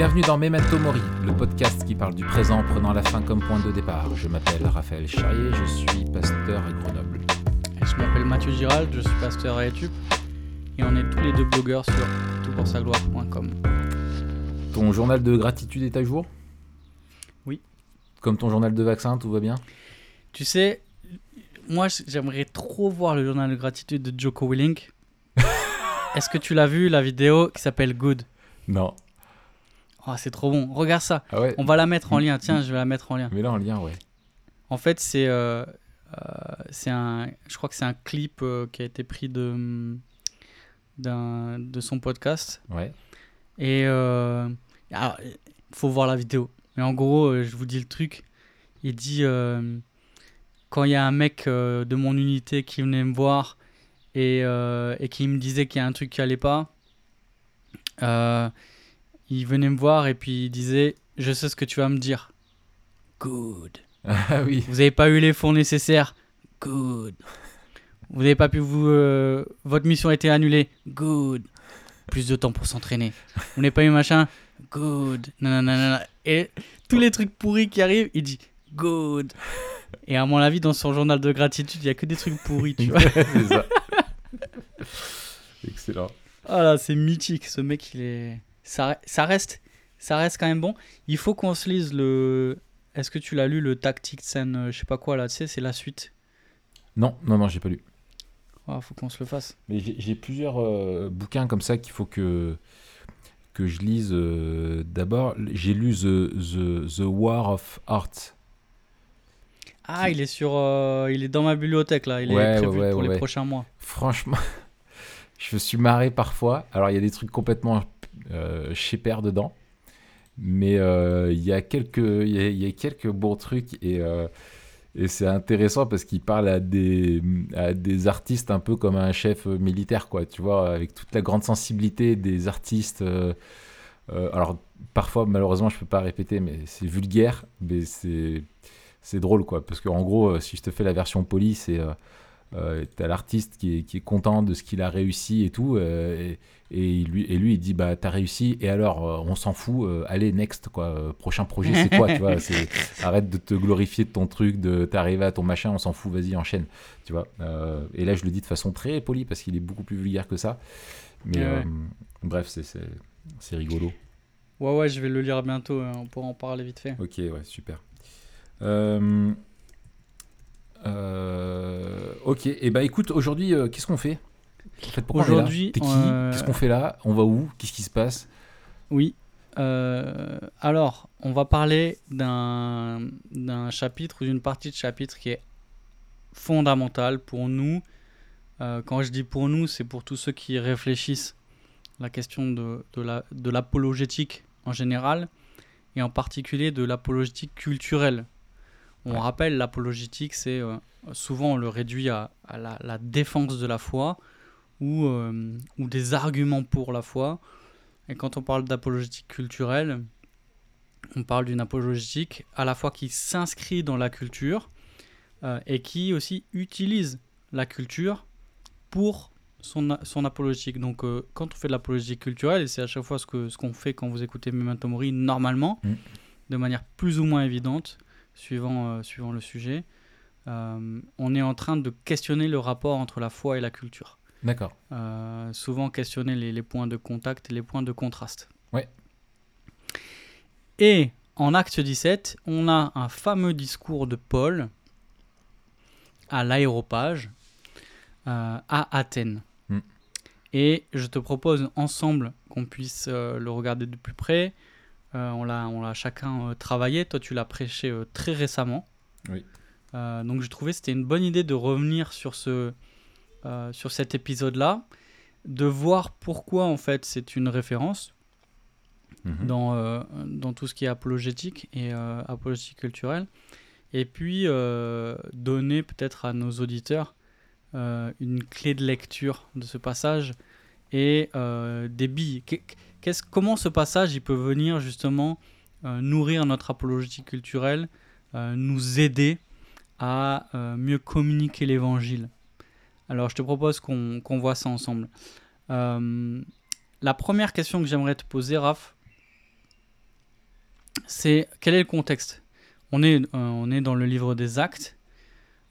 Bienvenue dans Memento Mori, le podcast qui parle du présent prenant la fin comme point de départ. Je m'appelle Raphaël Charrier, je suis pasteur à Grenoble. Et je m'appelle Mathieu Girald, je suis pasteur à YouTube et on est tous les deux blogueurs sur toutpoursagloire.com. Ton journal de gratitude est à jour? Oui. Comme ton journal de vaccin, tout va bien? Tu sais, moi j'aimerais trop voir le journal de gratitude de Joko Willink. Est-ce que tu l'as vu la vidéo qui s'appelle Good? Non. Oh, c'est trop bon, regarde ça. Ah ouais On va la mettre en lien, tiens, je vais la mettre en lien. Mais là en lien, ouais. En fait, c'est euh, euh, c'est un, je crois que c'est un clip euh, qui a été pris de d'un de son podcast. Ouais. Et alors, il faut voir la vidéo. Mais en gros, je vous dis le truc. Il dit euh, quand il y a un mec euh, de mon unité qui venait me voir et, euh, et qui me disait qu'il y a un truc qui allait pas, il venait me voir et puis il disait Je sais ce que tu vas me dire. Good. Ah oui. Vous n'avez pas eu les fonds nécessaires. Good. Vous n'avez pas pu vous. euh, votre mission a été annulée. Good. Plus de temps pour s'entraîner. Vous n'avez pas eu machin. Good. Nanana. Et tous les trucs pourris qui arrivent, il dit good. Et à mon avis, dans son journal de gratitude, il n'y a que des trucs pourris, tu vois. c'est ça. Excellent. Ah là, c'est mythique. Ce mec, il est. Ça, ça, reste, ça reste quand même bon. Il faut qu'on se lise le. Est-ce que tu l'as lu, le Tactics and euh, je sais pas quoi là, tu sais, c'est la suite? Non, non, non, j'ai pas lu. Ah, faut qu'on se le fasse. Mais j'ai plusieurs euh, bouquins comme ça qu'il faut que, que je lise. euh, D'abord, j'ai lu the, the, the War of Art. Ah, il est sur, euh, il est dans ma bibliothèque là. Il Ouais, est prévu ouais, ouais, pour les prochains mois. Franchement, je me suis marré parfois. Alors, il y a des trucs complètement euh, père dedans. Mais euh, il y, a quelques- y, y a quelques bons trucs. Et, euh, et c'est intéressant parce qu'il parle à des, à des artistes un peu comme un chef militaire, quoi. Tu vois, avec toute la grande sensibilité des artistes. euh, alors, parfois, malheureusement, je peux pas répéter, mais c'est vulgaire. Mais c'est. Drôle, quoi. Parce qu'en gros, si je te fais la version polie, c'est. Euh, t'as l'artiste qui est, qui est content de ce qu'il a réussi et tout, euh, et, lui, et lui il dit bah t'as réussi et alors euh, on s'en fout, allez next quoi, prochain projet c'est quoi, tu vois, arrête de te glorifier de ton truc, de t'arriver à ton machin, on s'en fout, vas-y enchaîne, tu vois. Et là je le dis de façon très polie parce qu'il est beaucoup plus vulgaire que ça, mais Ouais, bref c'est rigolo. Ouais, ouais, je vais le lire bientôt. hein, On pourra en parler vite fait. Ok, ouais, super. Euh, euh, ok, et bah écoute, aujourd'hui, euh, qu'est-ce qu'on fait? En pourquoi Aujourd'hui, T'es qui? euh, Qu'est-ce qu'on fait là? On va où? Qu'est-ce qui se passe? Oui. alors, on va parler d'un d'un chapitre ou d'une partie de chapitre qui est fondamentale pour nous. Quand je dis pour nous, c'est pour tous ceux qui réfléchissent la question de, de la- de l'apologétique en général et en particulier de l'apologétique culturelle. On Ouais. rappelle, l'apologétique, c'est euh, souvent on le réduit à, à la, la défense de la foi ou, euh, ou des arguments pour la foi. Et quand on parle d'apologétique culturelle, on parle d'une apologétique à la fois qui s'inscrit dans la culture euh, et qui aussi utilise la culture pour son, son apologétique. Donc euh, quand on fait de l'apologétique culturelle, et c'est à chaque fois ce que ce qu'on fait quand vous écoutez Memento Mori, normalement, Mm. de manière plus ou moins évidente, suivant, euh, suivant le sujet, euh, on est en train de questionner le rapport entre la foi et la culture. D'accord. Euh, souvent questionner les, les points de contact et les points de contraste. Ouais. Et en acte 17, on a un fameux discours de Paul à l'aéropage euh, à Athènes. Mm. Et je te propose ensemble qu'on puisse euh, le regarder de plus près. Euh, on l'a chacun euh, travaillé. Toi, tu l'as prêché euh, très récemment. Oui. Donc, je trouvais que c'était une bonne idée de revenir sur, ce, sur cet épisode-là, de voir pourquoi en fait c'est une référence Mhm. dans, euh, dans tout ce qui est apologétique et euh, apologétique culturelle. Et puis euh, donner peut-être à nos auditeurs une clé de lecture de ce passage et euh, des billes. Comment ce passage peut venir justement euh, nourrir notre apologétique culturelle, euh, nous aider à mieux communiquer l'évangile? Alors je te propose qu'on voit ça ensemble. La première question que j'aimerais te poser, Raph, c'est quel est le contexte? On est, dans le livre des actes.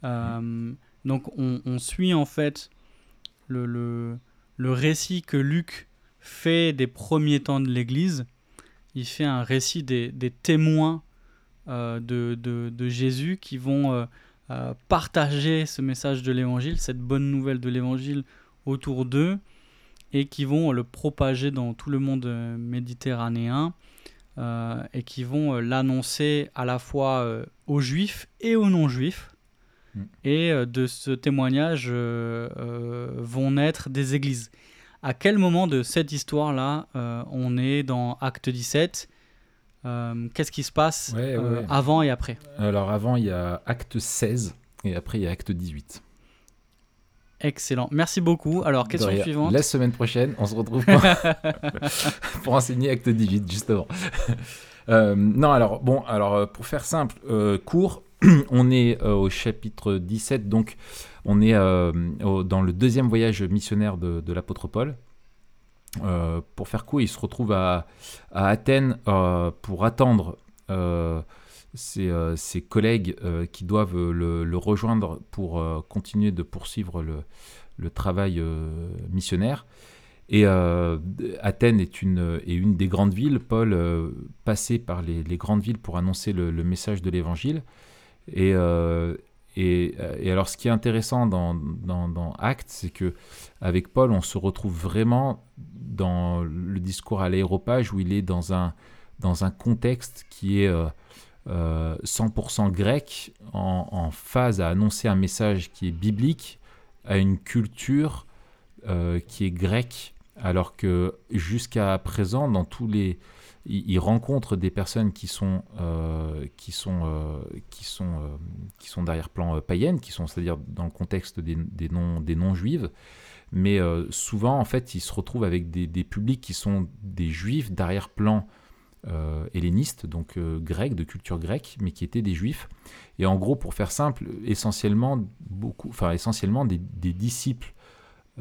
donc on, suit en fait le, le, récit que Luc fait des premiers temps de l'Église. Il fait un récit des, témoins de, de, Jésus qui vont partager ce message de l'évangile, cette bonne nouvelle de l'évangile autour d'eux et qui vont le propager dans tout le monde euh, méditerranéen euh, et qui vont euh, l'annoncer à la fois aux juifs et aux non-juifs. Mm. Et de ce témoignage vont naître des églises. À quel moment de cette histoire-là on est dans Acte 17 Qu'est-ce qui se passe avant et après? Alors avant, il y a Acte 16 et après, il y a Acte 18. Excellent. Merci beaucoup. Alors, question suivante. La semaine prochaine, on se retrouve pour, enseigner Acte 18, justement. Euh, non, alors, bon, alors, euh, pour faire simple, euh, court, on est au chapitre 17, donc on est dans le deuxième voyage missionnaire de, l'apôtre Paul. pour faire court, il se retrouve à, Athènes pour attendre ses, euh, collègues euh, qui doivent le, rejoindre pour euh, continuer de poursuivre le, travail missionnaire. Et Athènes est une, des grandes villes. Paul passait par les, grandes villes pour annoncer le message de l'évangile. Et, et, et, alors, ce qui est intéressant dans, dans, dans c'est que avec Paul, on se retrouve vraiment dans le discours à l'aéropage où il est dans un, dans un contexte qui est 100% euh, grec, en, phase à annoncer un message qui est biblique à une culture euh, qui est grecque, alors que jusqu'à présent, dans tous les, il, rencontre des personnes qui sont euh, qui sont qui sont qui sont d'arrière-plan païennes, qui sont c'est-à-dire dans le contexte des, des non des non juives, mais souvent en fait, il se retrouve avec des, des publics qui sont des juifs d'arrière-plan euh, hellénistes, donc euh, grecs, de culture grecque, mais qui étaient des juifs. Et en gros, pour faire simple, essentiellement, beaucoup, enfin, essentiellement des, disciples euh,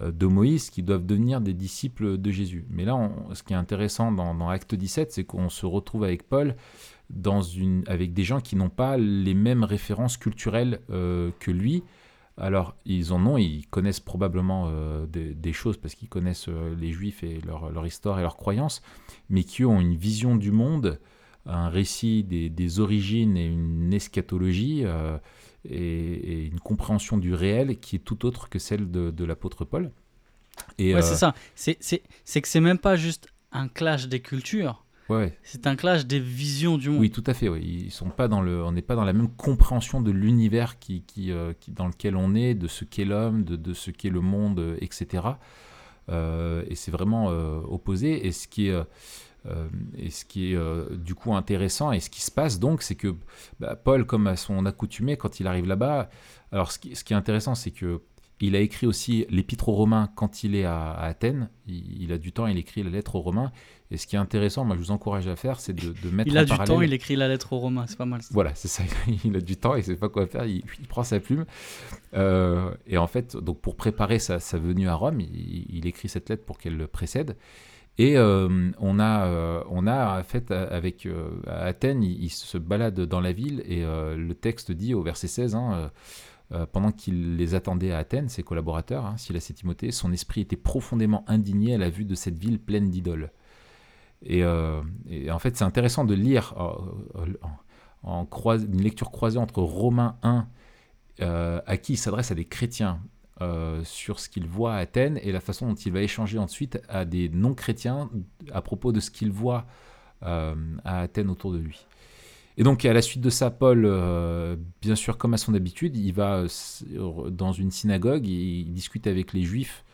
de Moïse qui doivent devenir des disciples de Jésus. Mais là, ce qui est intéressant dans, dans Acte 17, c'est qu'on se retrouve avec Paul dans une, avec des gens qui n'ont pas les mêmes références culturelles que lui, alors, ils en ont, ils connaissent probablement euh, des, choses parce qu'ils connaissent euh, les juifs et leur, histoire et leurs croyances, mais qui ont une vision du monde, un récit des, origines et une eschatologie euh, et, une compréhension du réel qui est tout autre que celle de, l'apôtre Paul. Et, ouais, c'est ça. C'est que c'est même pas juste un clash des cultures c'est un clash des visions du monde. Oui, tout à fait. Ils sont pas dans le, on n'est pas dans la même compréhension de l'univers qui, qui, euh, qui, dans lequel on est, de ce qu'est l'homme, de, de, ce qu'est le monde, euh, etc. Euh, et c'est vraiment opposé. Et ce qui est, et ce qui est du coup intéressant et ce qui se passe donc, c'est que bah, Paul, comme à son accoutumé, quand il arrive là-bas, alors ce qui, ce qui est intéressant, c'est que il a écrit aussi l'épître aux Romains quand il est à, Athènes. Il, a du temps, il écrit la lettre aux Romains. Et ce qui est intéressant, moi je vous encourage à faire, c'est de, de, mettre Il a du temps, il écrit la lettre aux Romains, c'est pas mal. Voilà, c'est ça. Il a du temps, il sait pas quoi faire, il, prend sa plume. Euh, et en fait, donc pour préparer sa, venue à Rome, il, écrit cette lettre pour qu'elle le précède. Et euh, on, a, euh, fait avec à Athènes, il, se balade dans la ville et le texte dit au verset 16, hein, euh, pendant qu'il les attendait à Athènes, ses collaborateurs, hein, Silas et Timothée, son esprit était profondément indigné à la vue de cette ville pleine d'idoles. Et, euh, en fait, c'est intéressant de lire euh, en, une lecture croisée entre Romains 1, à qui il s'adresse à des chrétiens sur ce qu'il voit à Athènes, et la façon dont il va échanger ensuite à des non-chrétiens à propos de ce qu'il voit à Athènes autour de lui. Et donc, à la suite de ça, Paul, euh, bien sûr, comme à son habitude, il va euh, dans une synagogue, il, discute avec les juifs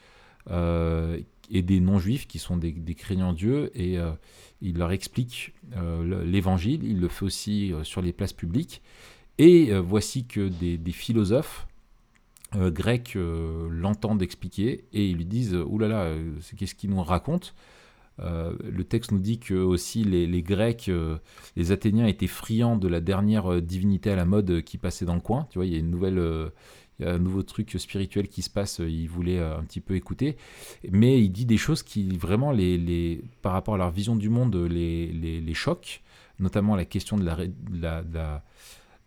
euh, et des non-juifs qui sont des, des craignants Dieu, et il leur explique l'évangile. Il le fait aussi sur les places publiques. Et voici que des philosophes grecs l'entendent expliquer et ils lui disent Oulala, là là, qu'est-ce qu'il nous raconte euh, le texte nous dit que aussi les, Grecs, euh, les Athéniens étaient friands de la dernière euh, divinité à la mode qui passait dans le coin. Tu vois, il y a une nouvelle, il y a un nouveau truc spirituel qui se passe. Ils voulaient un petit peu écouter, mais il dit des choses qui vraiment les, les par rapport à leur vision du monde les, les, choquent. notamment la question de la,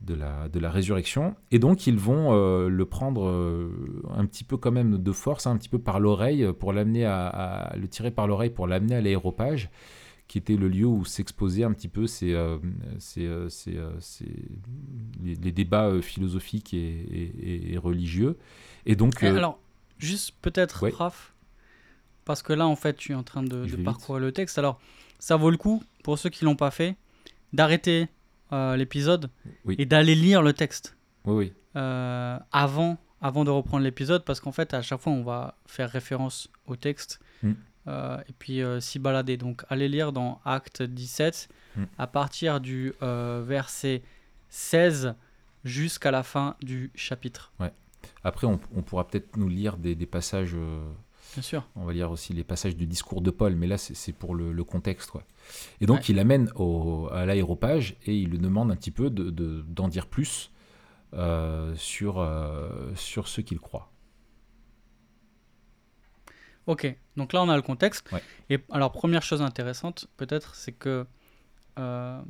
de la, de la résurrection. Et donc, ils vont euh, le prendre euh, un petit peu quand même de force, hein, un petit peu par l'oreille, euh, pour l'amener à, à- le tirer par l'oreille pour l'amener à l'aéropage, qui était le lieu où s'exposaient un petit peu ces, euh, ces, ces, les, les débats philosophiques et, et- et- et religieux. Et donc, Alors, juste peut-être, ouais. Raph, parce que là, en fait, tu es en train de, vite. parcourir le texte. Alors, ça vaut le coup, pour ceux qui l'ont pas fait, d'arrêter l'épisode Oui. et d'aller lire le texte oui, oui. euh, avant, avant de reprendre l'épisode, parce qu'en fait, à chaque fois, on va faire référence au texte Mm. euh, et puis euh, s'y balader. Donc, allez lire dans Acte 17, Mm. à partir du euh, verset 16 jusqu'à la fin du chapitre. Après, on, on pourra peut-être nous lire des, des passages, euh, Bien sûr. on va lire aussi les passages du discours de Paul, mais là, c'est pour le, le contexte. Quoi. Et donc, Ouais. il l'amène au- à l'aéropage et il lui demande un petit peu d'en de, d'en dire plus euh, sur, euh, sur ce qu'il croit. Ok, donc là on a le contexte. Ouais. Et alors première chose intéressante peut-être, c'est que euh,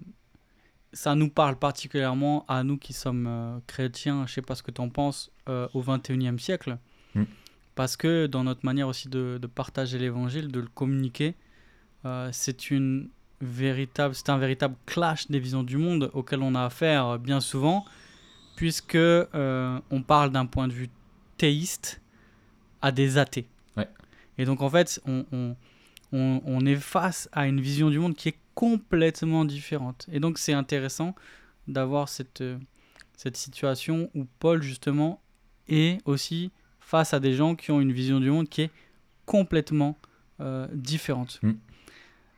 ça nous parle particulièrement à nous qui sommes chrétiens, je sais pas ce que tu en penses, au 21e siècle. Mm. Parce que dans notre manière aussi de, de partager l'évangile, de le communiquer, euh, c'est une véritable, c'est un véritable clash des visions du monde auquel on a affaire euh, bien souvent, puisque euh, on parle d'un point de vue théiste à des athées. Ouais. Et donc en fait, on, on, on- on est face à une vision du monde qui est complètement différente. Et donc c'est intéressant d'avoir cette, cette situation où Paul justement est aussi face à des gens qui ont une vision du monde qui est complètement euh, différente. Mm.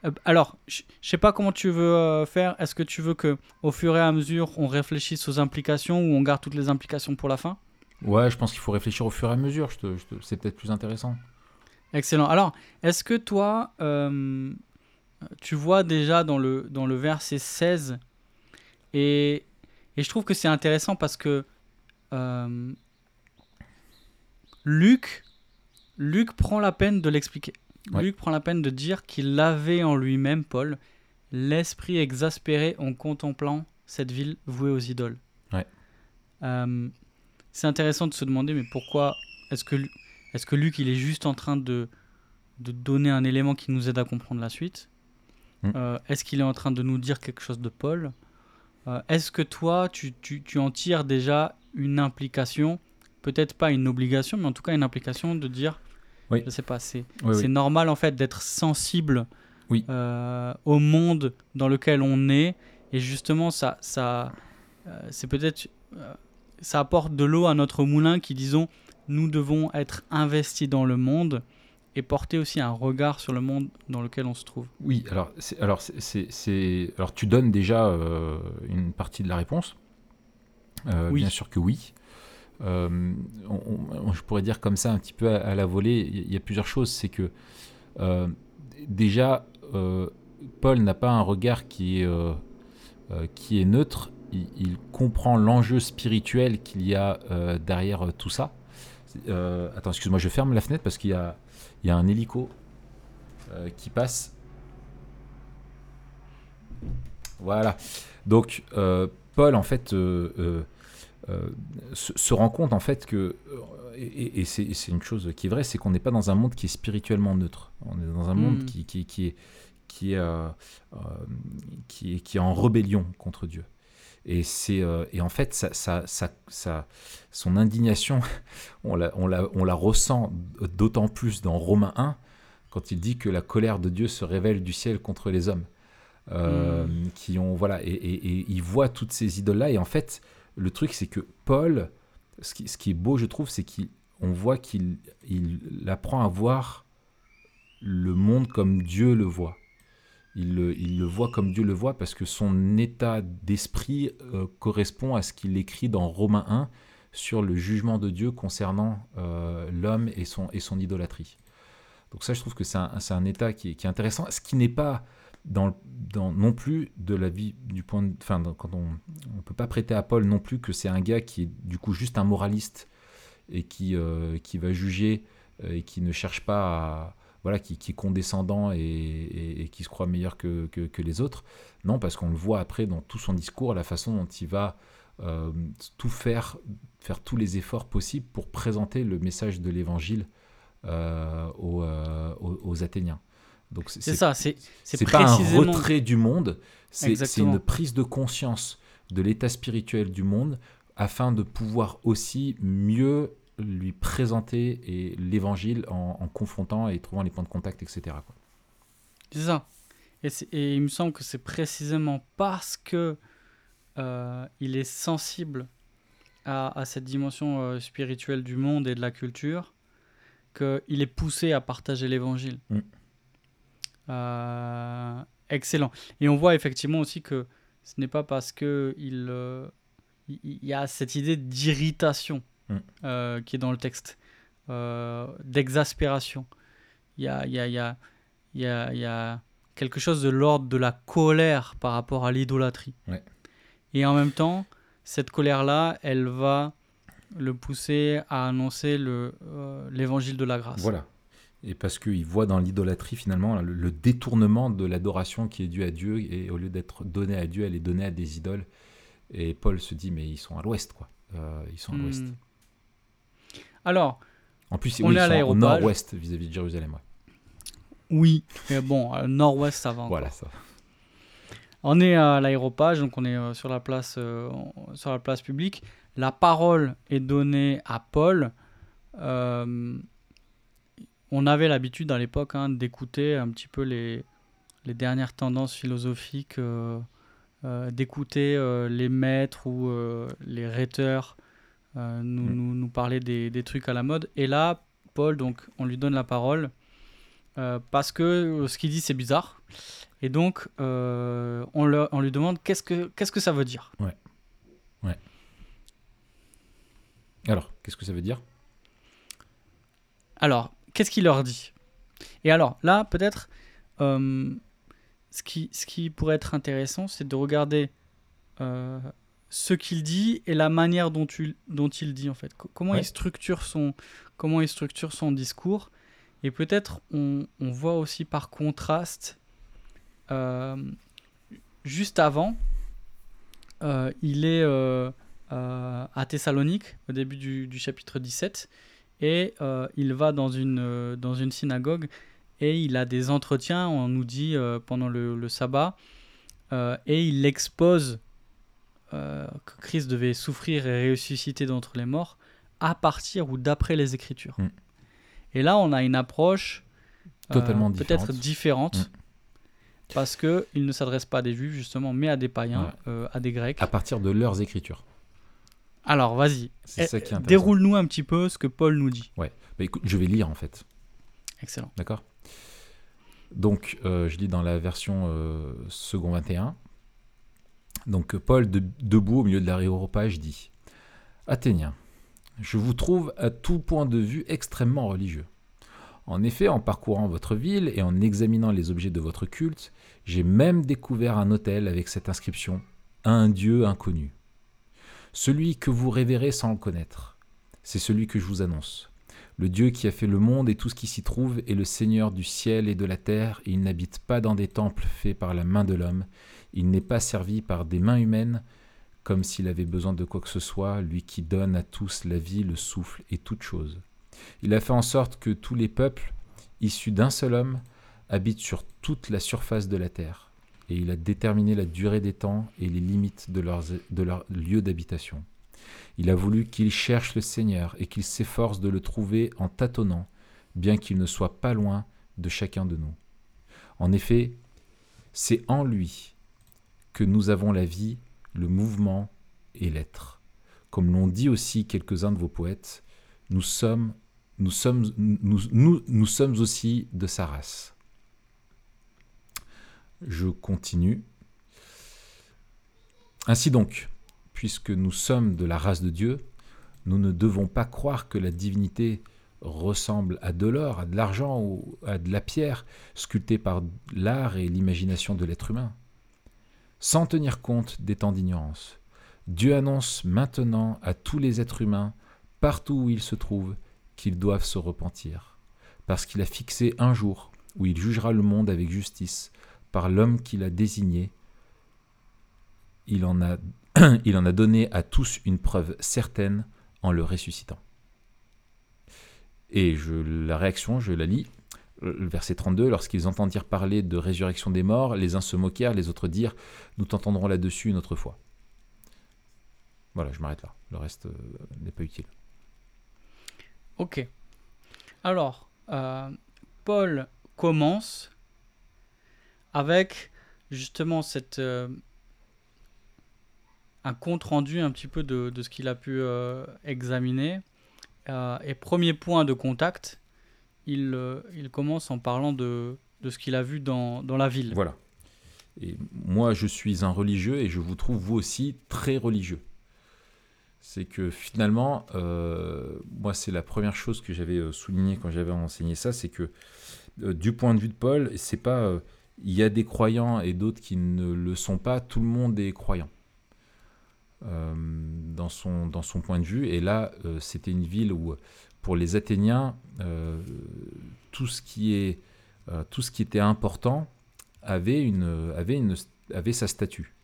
Euh, Alors, je je sais pas comment tu veux euh, faire. Est-ce que tu veux que, au fur et à mesure, on réfléchisse aux implications ou on garde toutes les implications pour la fin? Ouais, je pense qu'il faut réfléchir au fur et à mesure. Je te- je te- c'est peut-être plus intéressant. Excellent. Alors, est-ce que toi, euh, tu vois déjà dans le, dans le verset 16, et, et je trouve que c'est intéressant parce que euh, Luc, Luc prend la peine de l'expliquer. Ouais. Luc prend la peine de dire qu'il avait en lui-même, Paul, l'esprit exaspéré en contemplant cette ville vouée aux idoles. Ouais. Euh, c'est intéressant de se demander, mais pourquoi est-ce que, est-ce que Luc, il est juste en train de, de donner un élément qui nous aide à comprendre la suite Mm. Euh, Est-ce qu'il est en train de nous dire quelque chose de Paul? Euh, Est-ce que toi, tu, tu, tu en tires déjà une implication Peut-être pas une obligation, mais en tout cas une implication de dire, Oui. je sais pas, c'est Oui, c'est oui. normal en fait d'être sensible euh, au monde dans lequel on est, et justement ça, ça, euh, c'est peut-être, euh, ça apporte de l'eau à notre moulin qui disons, nous devons être investis dans le monde et porter aussi un regard sur le monde dans lequel on se trouve. Oui, alors, alors, c'est- alors tu donnes déjà une partie de la réponse. Euh, Oui. Bien sûr que oui. Euh, je pourrais dire comme ça un petit peu à, la volée, il y, a plusieurs choses. C'est que euh, déjà, euh, Paul n'a pas un regard qui est, qui est neutre. Il, comprend l'enjeu spirituel qu'il y a derrière tout ça. Attends, excuse-moi, je ferme la fenêtre parce qu'il y a, un hélico qui passe. Voilà. Donc, Paul, en fait, se, se rend compte, en fait, que, euh, et, et c'est une chose qui est vraie, c'est qu'on n'est pas dans un monde qui est spirituellement neutre. On est dans un monde Mm. qui, qui, qui est, qui, est, euh, euh, qui, est, qui est en rébellion contre Dieu. Et, c'est, euh, et en fait, ça, ça, ça, ça- son indignation, on la, on, la, on la ressent d'autant plus dans Romains 1, quand il dit que la colère de Dieu se révèle du ciel contre les hommes. Euh, qui ont voilà et, et- et il voit toutes ces idoles là et en fait le truc c'est que Paul ce qui, est beau je trouve c'est qu'on voit qu'il il apprend à voir le monde comme Dieu le voit il le, voit comme Dieu le voit parce que son état d'esprit euh, correspond à ce qu'il écrit dans Romains 1 sur le jugement de Dieu concernant euh, l'homme et son, idolâtrie. Donc ça, je trouve que c'est un, état qui est intéressant, ce qui n'est pas non plus de la vie du point de... Enfin, quand on ne peut pas prêter à Paul non plus que c'est un gars qui est du coup juste un moraliste et qui, euh, qui va juger euh, et qui ne cherche pas voilà, qui, est condescendant et, qui se croit meilleur que, que- les autres. Non, parce qu'on le voit après dans tout son discours, la façon dont il va euh, tout faire, faire tous les efforts possibles pour présenter le message de l'évangile aux- aux Athéniens. Donc C'est ça, c'est pas un retrait du monde, c'est une prise de conscience de l'état spirituel du monde afin de pouvoir aussi mieux lui présenter l'évangile en, en confrontant et trouvant les points de contact, etc. C'est ça. Et, il me semble que c'est précisément parce que euh, il est sensible à, à cette dimension euh, spirituelle du monde et de la culture qu'il est poussé à partager l'évangile. Mm. Euh, excellent. Et on voit effectivement aussi que ce n'est pas parce que il, euh, il y a cette idée d'irritation Mm. euh, qui est dans le texte, d'exaspération. Il y a, il y, a, il y, a, il y, a, il y a quelque chose de l'ordre de la colère par rapport à l'idolâtrie. Ouais. Et en même temps, cette colère-là, elle va le pousser à annoncer le, euh, l'évangile de la grâce. Voilà. Et parce qu'il voit dans l'idolâtrie finalement le, le détournement de l'adoration qui est due à Dieu et au lieu d'être donnée à Dieu, elle est donnée à des idoles. Et Paul se dit mais ils sont à l'ouest quoi. Euh, ils sont à l'ouest. Hmm. Alors, En plus, On oui, est à ils sont au nord-ouest vis-à-vis de Jérusalem. ouais. oui, mais bon, à nord-ouest, ça va. encore. Voilà ça. On est à l'aéropage, donc on est euh, sur la place, euh, sur la place publique. La parole est donnée à Paul. Euh, on avait l'habitude à l'époque hein, d'écouter un petit peu les, les dernières tendances philosophiques, euh, euh, d'écouter euh, les maîtres ou les rhéteurs euh, nous, Mm. nous, nous parler des, des trucs à la mode. Et là, Paul, donc, on lui donne la parole parce que ce qu'il dit, c'est bizarre. Et donc, on, le- on lui demande qu'est-ce que, qu'est-ce que ça veut dire? Alors, qu'est-ce que ça veut dire? Alors, qu'est-ce qu'il leur dit? Et alors, là, peut-être, euh, ce, qui, ce qui pourrait être intéressant, c'est de regarder euh, ce qu'il dit et la manière dont, tu, dont il dit, en fait. Co- Comment, Ouais. il structure son, comment il structure son discours. Et peut-être, on, on voit aussi par contraste, euh, juste avant, il est à Thessalonique, au début du, du chapitre 17 et euh, il va dans une, euh, dans une synagogue et il a des entretiens, on nous dit, euh, pendant le, le sabbat, et il expose que Christ devait souffrir et ressusciter d'entre les morts à partir ou d'après les Écritures. Mm. Et là, on a une approche Totalement peut-être différente. Mm. parce qu'il ne s'adresse pas à des juifs, justement, mais à des païens, Ouais. euh, à des grecs. À partir de leurs écritures. Alors, vas-y, Eh, déroule-nous un petit peu ce que Paul nous dit. Bah, écoute, je vais lire en fait. Excellent. D'accord? Donc, euh, je lis dans la version euh, second 21. Donc, Paul, de- debout au milieu de l'aéropage, dit Athéniens, je vous trouve à tout point de vue extrêmement religieux. En effet, en parcourant votre ville et en examinant les objets de votre culte, j'ai même découvert un hôtel avec cette inscription un Dieu inconnu. Celui que vous révérez sans le connaître, c'est celui que je vous annonce. Le Dieu qui a fait le monde et tout ce qui s'y trouve est le Seigneur du ciel et de la terre, il n'habite pas dans des temples faits par la main de l'homme, il n'est pas servi par des mains humaines, comme s'il avait besoin de quoi que ce soit, lui qui donne à tous la vie, le souffle et toute chose. Il a fait en sorte que tous les peuples, issus d'un seul homme, habitent sur toute la surface de la terre, et il a déterminé la durée des temps et les limites de, leurs, de leur lieu d'habitation. Il a voulu qu'ils cherchent le Seigneur et qu'ils s'efforcent de le trouver en tâtonnant, bien qu'il ne soit pas loin de chacun de nous. En effet, c'est en lui que nous avons la vie, le mouvement et l'être. Comme l'ont dit aussi quelques-uns de vos poètes, nous sommes, aussi de sa race. Je continue. Ainsi donc, puisque nous sommes de la race de Dieu, nous ne devons pas croire que la divinité ressemble à de l'or, à de l'argent ou à de la pierre sculptée par l'art et l'imagination de l'être humain. Sans tenir compte des temps d'ignorance, Dieu annonce maintenant à tous les êtres humains, partout où ils se trouvent, qu'ils doivent se repentir. parce qu'il a fixé un jour où il jugera le monde avec justice par l'homme qu'il a désigné. Il en a, il en a donné à tous une preuve certaine en le ressuscitant. Et je, la réaction, je la lis. Le verset 32, lorsqu'ils entendirent parler de résurrection des morts, les uns se moquèrent, les autres dirent, nous t'entendrons là-dessus une autre fois. Voilà, je m'arrête là. Le reste euh, n'est pas utile. Ok. Alors, euh, Paul commence avec justement cette, euh, un compte rendu un petit peu de, de ce qu'il a pu examiner. et premier point de contact, il, il commence en parlant de, de ce qu'il a vu dans, dans, la ville. Voilà. Et moi, je suis un religieux et je vous trouve vous aussi très religieux c'est que finalement, euh, moi, c'est la première chose que j'avais euh, souligné quand j'avais enseigné ça, c'est que euh, du point de vue de Paul, c'est pas il y a des croyants et d'autres qui ne le sont pas, tout le monde est croyant. dans, son, dans son point de vue. Et là, c'était une ville où, pour les Athéniens, tout, ce qui est, tout ce qui était important avait, une, avait, une, avait sa statue.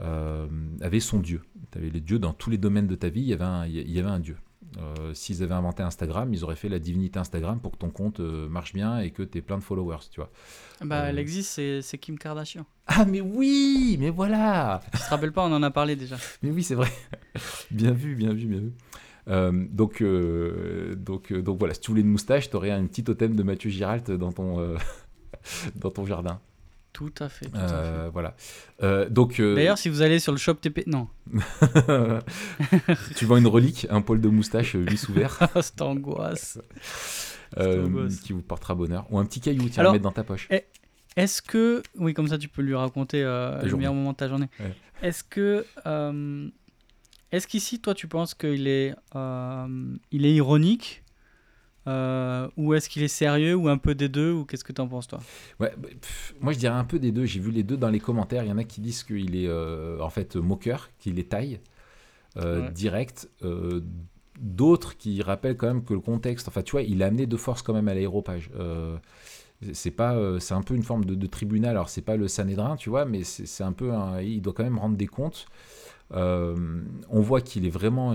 Euh, avait son dieu. Les dieux dans tous les domaines de ta vie, il y avait il y avait un dieu. Euh, s'ils avaient inventé Instagram, ils auraient fait la divinité Instagram pour que ton compte euh, marche bien et que tu aies plein de followers, tu vois. Bah, elle existe, c'est Kim Kardashian. Ah, mais oui, mais voilà Tu te rappelles pas, on en a parlé déjà. mais oui, c'est vrai. bien vu, bien vu, bien vu. donc, donc, donc voilà, si tu voulais une moustache, tu aurais un petit totem de Mathieu Giralt dans ton, dans ton jardin. Tout à fait. Euh, voilà. Euh, donc. Euh, D'ailleurs, si vous allez sur le shop TP, non. tu vends une relique, un poil de moustache lisse ouvert. Cette angoisse. qui vous portera bonheur. Ou un petit caillou, tu vas mettre dans ta poche. Est-ce que, oui, comme ça, tu peux lui raconter le meilleur moment de ta journée. Est-ce que, est-ce qu'ici, toi, tu penses qu'il est, il est ironique euh, ou est-ce qu'il est sérieux ou un peu des deux ou qu'est-ce que tu en penses toi? Ouais, bah, Moi je dirais un peu des deux. J'ai vu les deux dans les commentaires. Il y en a qui disent qu'il est euh, en fait moqueur, qu'il est taille euh, direct. D'autres qui rappellent quand même que le contexte, enfin tu vois, il a amené de force quand même à l'aéropage. c'est pas, c'est un peu une forme de, tribunal. Alors c'est pas le Sanhédrin, tu vois, mais c'est un peu, il doit quand même rendre des comptes. on voit qu'il est vraiment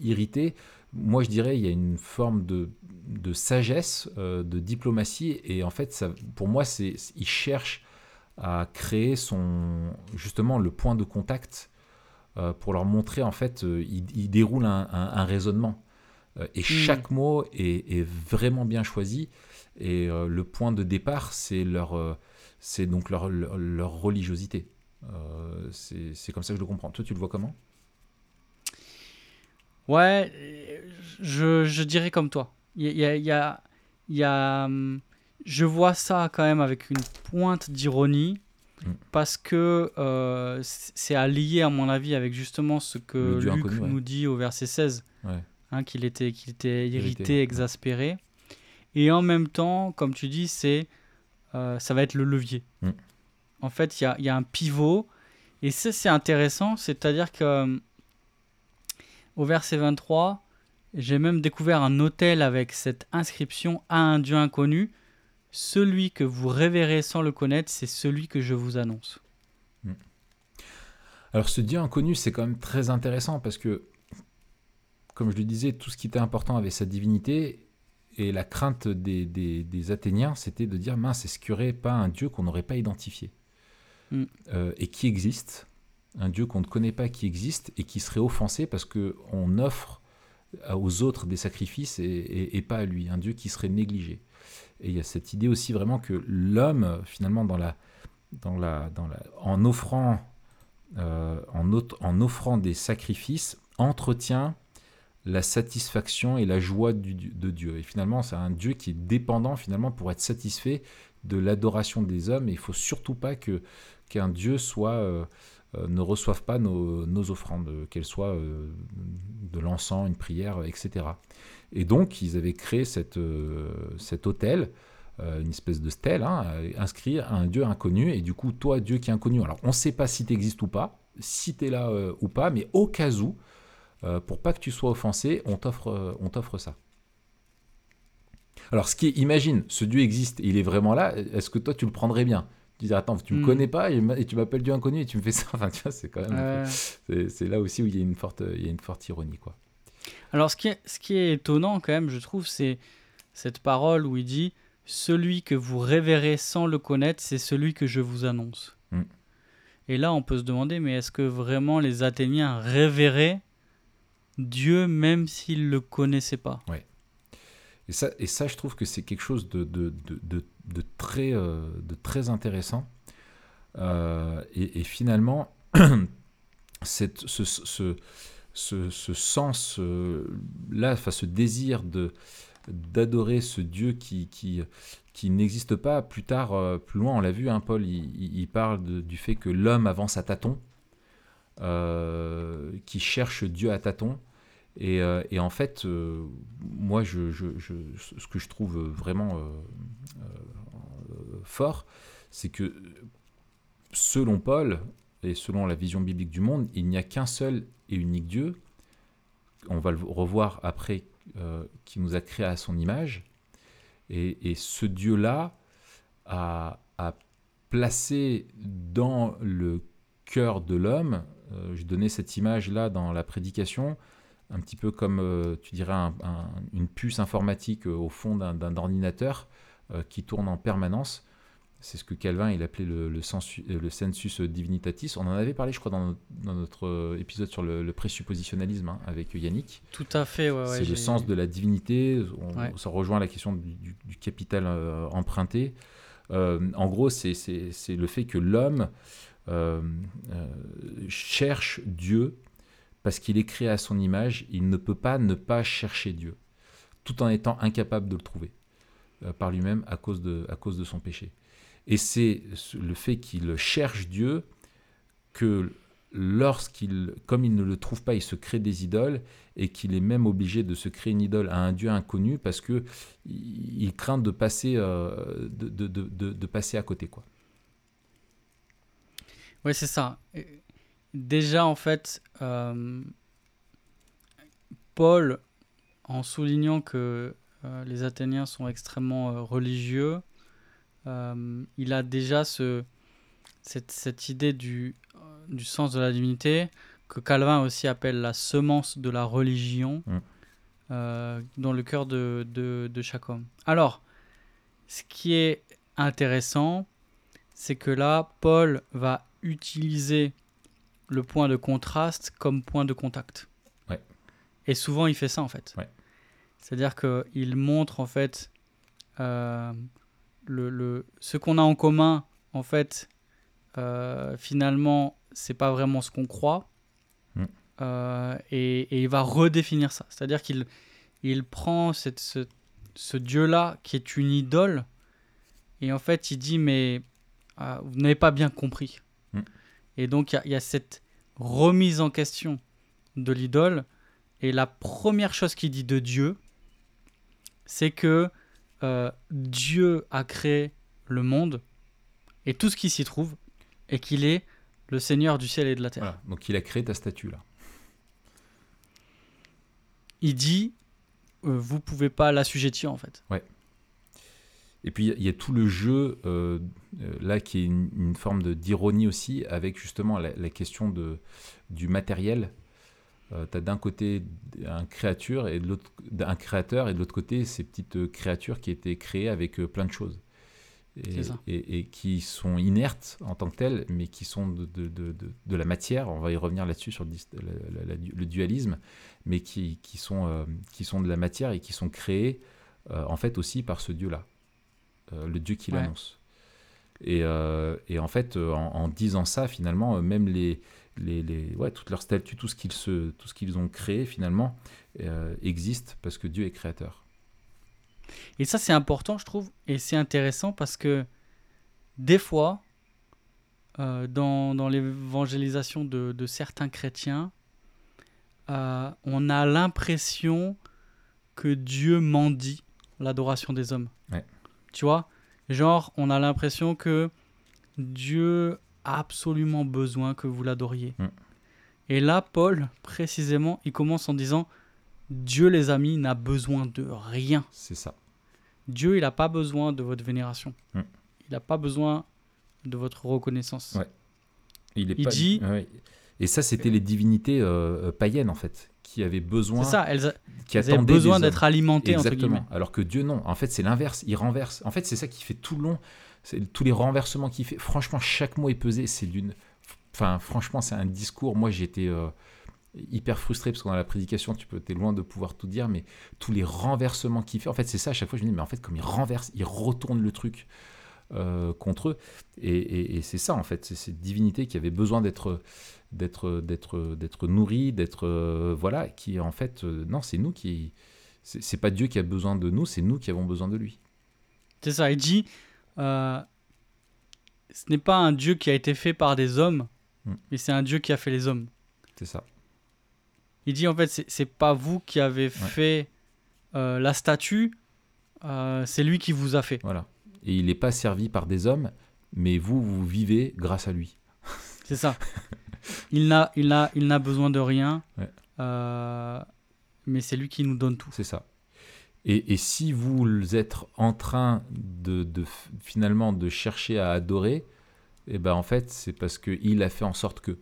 irrité. Moi, je dirais, il y a une forme de, de sagesse, euh, de diplomatie. Et en fait, ça, pour moi, c'est, il cherche à créer son, justement le point de contact euh, pour leur montrer, en fait, euh, il, déroule un, raisonnement. et hmm. chaque mot est, vraiment bien choisi. Et le point de départ, c'est leur, c'est donc leur, leur, religiosité. c'est, c'est comme ça que je le comprends. Toi, tu le vois comment? Ouais, je, je dirais comme toi. Il y a, y a, y a, hum, je vois ça quand même avec une pointe d'ironie mm. parce que euh, c'est allié à mon avis avec justement ce que Luc nous dit au verset 16, hein, qu'il était, qu'il était irrité, exaspéré. Et en même temps, comme tu dis, c'est euh, ça va être le levier. Mm. En fait, il y a, y a, un pivot. Et ça, c'est intéressant. C'est-à-dire que hum, au verset 23, j'ai même découvert un hôtel avec cette inscription à un Dieu inconnu. Celui que vous révérez sans le connaître, c'est celui que je vous annonce. Hmm. Alors ce Dieu inconnu, c'est quand même très intéressant parce que, comme je le disais, tout ce qui était important avait sa divinité. Et la crainte des, des, Athéniens, c'était de dire, mince, est-ce qu'il n'y aurait pas un Dieu qu'on n'aurait pas identifié? Hmm. euh, Et qui existe? Un Dieu qu'on ne connaît pas qui existe et qui serait offensé parce qu'on offre aux autres des sacrifices et, pas à lui, un Dieu qui serait négligé. Et il y a cette idée aussi vraiment que l'homme, finalement, dans la, dans la, dans la, en, offrant, euh, en, offrant des sacrifices, entretient la satisfaction et la joie de Dieu. Et finalement, c'est un Dieu qui est dépendant finalement pour être satisfait de l'adoration des hommes. Et il faut surtout pas qu'un Dieu soit euh, ne reçoivent pas nos, offrandes, qu'elles soient euh, de l'encens, une prière, etc. Et donc, ils avaient créé cette, euh, cet hôtel, une espèce de stèle, hein, inscrit à un Dieu inconnu. Et du coup, toi, Dieu qui est inconnu, alors on ne sait pas si tu existes ou pas, si tu es là ou pas, mais au cas où, pour pas que tu sois offensé, on t'offre, on t'offre ça. Alors, ce qui est, imagine, ce Dieu existe, il est vraiment là. Est-ce que toi, tu le prendrais bien? Tu dirais, attends, tu me Hmm. connais pas et, tu m'appelles Dieu inconnu et tu me fais ça. Enfin, tu vois, c'est quand même. Euh, c'est- là aussi où il y a une forte, il y a une forte ironie, quoi. Alors, ce qui, est, ce qui est étonnant, quand même, je trouve, c'est cette parole où il dit Celui que vous révérez sans le connaître, c'est celui que je vous annonce. Mm. Et là, on peut se demander mais est-ce que vraiment les Athéniens révéraient Dieu même s'ils ne le connaissaient pas? Et ça, et ça, je trouve que c'est quelque chose de, de, de, de, de très, euh, de très intéressant. Euh, et, finalement, cette, ce, ce, ce, ce sens euh, enfin, ce désir de d'adorer ce Dieu qui, qui, qui n'existe pas. Plus tard, plus loin, on l'a vu, hein, Paul, il, parle du fait que l'homme avance à tâtons, qui cherche Dieu à tâtons. Et, et en fait, moi, je, je- ce que je trouve vraiment fort, c'est que selon Paul et selon la vision biblique du monde, il n'y a qu'un seul et unique Dieu. On va le revoir après, euh, qui nous a créés à son image. Et, ce Dieu-là a, placé dans le cœur de l'homme, euh, je donnais cette image-là dans la prédication, un petit peu comme, euh, tu dirais, un- un- une puce informatique euh, au fond d'un ordinateur qui tourne en permanence. C'est ce que Calvin il appelait le, le, sensu- euh, le sensus divinitatis. On en avait parlé, je crois, dans notre, dans notre, euh, épisode sur le, le présuppositionnalisme hein, avec Yannick. Tout à fait, ouais. ouais, c'est le sens de la divinité. On, Ouais. Ça rejoint la question du, du- du capital euh, emprunté. Euh, en gros, c'est- le fait que l'homme euh, cherche Dieu parce qu'il est créé à son image. Il ne peut pas ne pas chercher Dieu, tout en étant incapable de le trouver par lui-même à, cause de- à cause de son péché. Et c'est ce- le fait qu'il cherche Dieu que lorsqu'il, comme il ne le trouve pas, il se crée des idoles et qu'il est même obligé de se créer une idole à un Dieu inconnu parce que il craint de passer, euh, de, de- passer à côté. Quoi. Ouais, c'est ça. Déjà, en fait, euh, Paul, en soulignant que euh, les Athéniens sont extrêmement religieux, euh, il a déjà ce, cette, cette idée du, euh, du sens de la divinité que Calvin aussi appelle la semence de la religion Mm. euh, dans le cœur de, de, de chaque homme. Alors, ce qui est intéressant, c'est que là, Paul va utiliser le point de contraste comme point de contact. Ouais. Et souvent, il fait ça, en fait. Ouais. C'est-à-dire qu'il montre, en fait, euh, le, le- ce qu'on a en commun, en fait, euh, finalement, c'est pas vraiment ce qu'on croit. Mm. Euh, et, et il va redéfinir ça. C'est-à-dire qu'il il prend cette, ce, ce Dieu-là qui est une idole, et en fait, il dit, mais euh, vous n'avez pas bien compris. Mm. Et donc, il y a- il y, a cette remise en question de l'idole. Et la première chose qu'il dit de Dieu, c'est que euh, Dieu a créé le monde et tout ce qui s'y trouve, et qu'il est le Seigneur du ciel et de la terre. Voilà. Donc il a créé ta statue là. Il dit, euh, vous pouvez pas l'assujettir en fait. Et puis il y a tout le jeu euh, euh, là qui est une, une forme de- d'ironie aussi avec justement la, la question de, du matériel. Tu as d'un côté un créature et de l'autre un créateur et de l'autre côté ces petites euh, créatures qui étaient créées avec euh, plein de choses et, et- et qui sont inertes en tant que telles mais qui sont de, de, de, de- de la matière on va y revenir là-dessus sur le, dis- la- la- la- le dualisme mais qui, qui, sont, euh, qui sont de la matière et qui sont créées euh, en fait aussi par ce dieu là euh, le Dieu qui Ouais. l'annonce. Et, euh, et en fait, euh, en, en disant ça, finalement, euh, même les, les, les- ouais, toutes leurs statuts, tout ce qu'ils se, tout ce qu'ils ont créé, finalement, euh, existe parce que Dieu est créateur. Et ça, c'est important, je trouve, et c'est intéressant parce que des fois, euh, dans, dans l'évangélisation de, de certains chrétiens, euh, on a l'impression que Dieu mendie l'adoration des hommes. Ouais. Tu vois Genre, on a l'impression que Dieu absolument besoin que vous l'adoriez. Mm. Et là, Paul, précisément, il commence en disant Dieu, les amis, n'a besoin de rien. C'est ça. Dieu, il n'a pas besoin de votre vénération. Mm. Il n'a pas besoin de votre reconnaissance. Ouais. Il, est Il pas- dit- ouais. Et ça, c'était les divinités euh, païennes, en fait, qui avaient besoin, C'est ça, elles, a- qui elles avaient besoin d'être alimentées, entre guillemets. Exactement. Alors que Dieu, non. En fait, c'est l'inverse. Il renverse. En fait, c'est ça qui fait tout le long. Tous les renversements qu'il fait. Franchement, chaque mot est pesé. C'est d'une. Enfin, franchement, c'est un discours. Moi, j'étais euh, hyper frustré parce que dans la prédication, tu es loin de pouvoir tout dire, mais tous les renversements qu'il fait. En fait, c'est ça. À chaque fois, je me dis, mais en fait, comme il renverse, il retourne le truc euh, contre eux. Et, c'est ça, en fait. C'est cette divinité qui avait besoin d'être d'être d'être d'être nourrie, d'être euh, voilà, qui en fait, non, c'est nous qui c'est pas Dieu qui a besoin de nous, c'est nous qui avons besoin de lui. C'est ça, il dit euh, ce n'est pas un Dieu qui a été fait par des hommes, Mm. mais c'est un Dieu qui a fait les hommes. C'est ça. Il dit en fait, c'est- c'est pas vous qui avez fait euh, la statue, euh, c'est lui qui vous a fait. Voilà. Et il n'est pas servi par des hommes, mais vous, vous vivez grâce à lui. C'est ça. il n'a il n'a- il n'a besoin de rien, Ouais. mais c'est lui qui nous donne tout. C'est ça. Et, et si vous êtes en train de, finalement de chercher à adorer, eh ben en fait, c'est parce qu'il a fait en sorte que.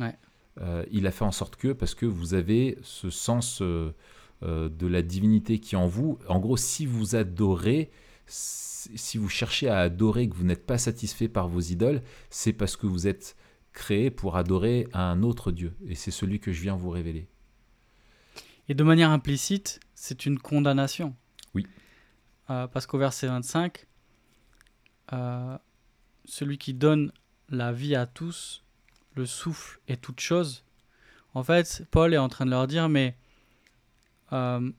Ouais. Euh, il a fait en sorte que, parce que vous avez ce sens euh, euh, de la divinité qui est en vous. En gros, si vous adorez, si vous cherchez à adorer, que vous n'êtes pas satisfait par vos idoles, c'est parce que vous êtes créé pour adorer un autre Dieu. Et c'est celui que je viens vous révéler. Et de manière implicite, c'est une condamnation. Oui. Euh, parce qu'au verset 25, euh, celui qui donne la vie à tous, le souffle et toute chose. En fait, Paul est en train de leur dire, mais euh,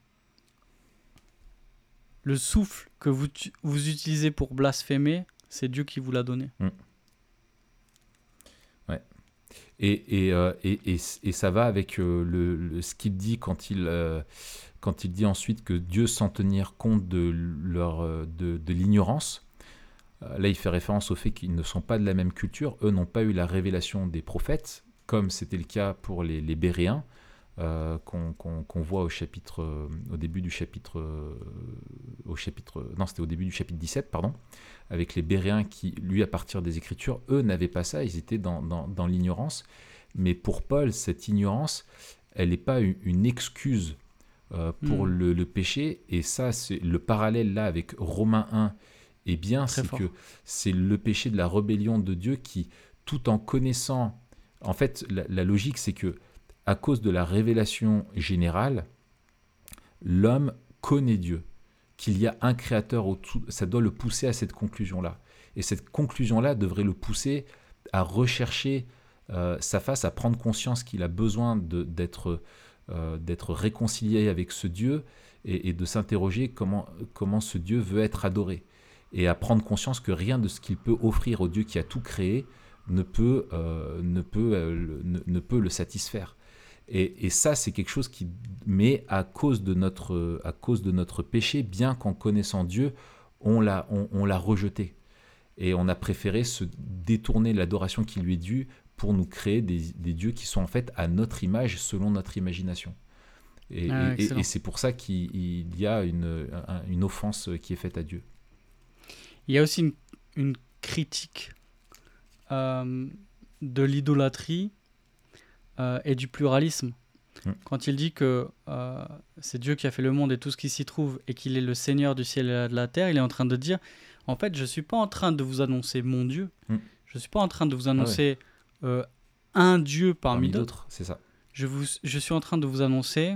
le souffle que vous, vous utilisez pour blasphémer, c'est Dieu qui vous l'a donné. Et, et, euh, et, et, et ça va avec le, le- ce qu'il dit quand il, quand il dit ensuite que Dieu, sans tenir compte de, leur, euh, de, l'ignorance, euh, là il fait référence au fait qu'ils ne sont pas de la même culture, eux n'ont pas eu la révélation des prophètes, comme c'était le cas pour les, Béréens, euh, qu'on voit au chapitre, au début du chapitre, au début du chapitre 17, pardon, avec les Béréens qui, lui, à partir des Écritures, eux n'avaient pas ça, ils étaient dans, dans, l'ignorance. Mais pour Paul, cette ignorance, elle n'est pas une excuse euh, pour Mm. le, le péché. Et ça, c'est le parallèle là avec Romains 1 est bien, c'est que c'est le péché de la rébellion de Dieu qui, tout en connaissant, en fait, la, la logique, c'est que à cause de la révélation générale, l'homme connaît Dieu, qu'il y a un créateur autour, ça doit le pousser à cette conclusion-là. Et cette conclusion-là devrait le pousser à rechercher euh, sa face, à prendre conscience qu'il a besoin d'être euh, d'être réconcilié avec ce Dieu et, de s'interroger comment, comment ce Dieu veut être adoré. Et à prendre conscience que rien de ce qu'il peut offrir au Dieu qui a tout créé ne peut, euh, ne peut, euh, le- ne, peut le satisfaire. Et, ça, c'est quelque chose qui, mais à cause de notre, à cause de notre péché, bien qu'en connaissant Dieu, on l'a, on, on l'a rejeté. Et on a préféré se détourner l'adoration qui lui est due pour nous créer des, des dieux qui sont en fait à notre image, selon notre imagination. Et, Ah, et- et- c'est pour ça qu'il il y a une, un- une offense qui est faite à Dieu. Il y a aussi une, une critique euh, de l'idolâtrie euh, et du pluralisme. Mm. Quand il dit que euh, c'est Dieu qui a fait le monde et tout ce qui s'y trouve et qu'il est le Seigneur du ciel et de la terre, il est en train de dire, en fait, je ne suis pas en train de vous annoncer mon Dieu, Mm. je ne suis pas en train de vous annoncer euh, un Dieu parmi, Parmi d'autres, c'est ça. je, vous, je suis en train de vous annoncer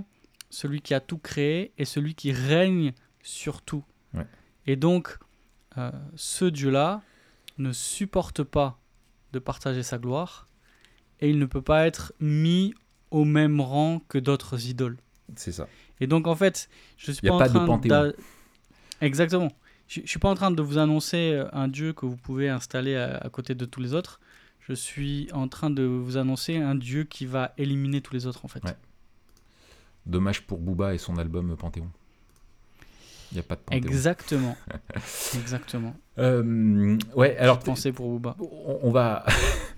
celui qui a tout créé et celui qui règne sur tout. Ouais. Et donc, euh, ce Dieu-là ne supporte pas de partager sa gloire et il ne peut pas être mis au même rang que d'autres idoles. C'est ça. Et donc, en fait, je suis pas en pas de train d'a- Exactement. Je, je suis pas en train de vous annoncer un Dieu que vous pouvez installer à, à côté de tous les autres. Je suis en train de vous annoncer un Dieu qui va éliminer tous les autres, en fait. Ouais. Dommage pour Booba et son album Panthéon. Il n'y a pas de panthéon. Exactement. Exactement. Euh, ouais, alors Pensez pour Booba. on, on va,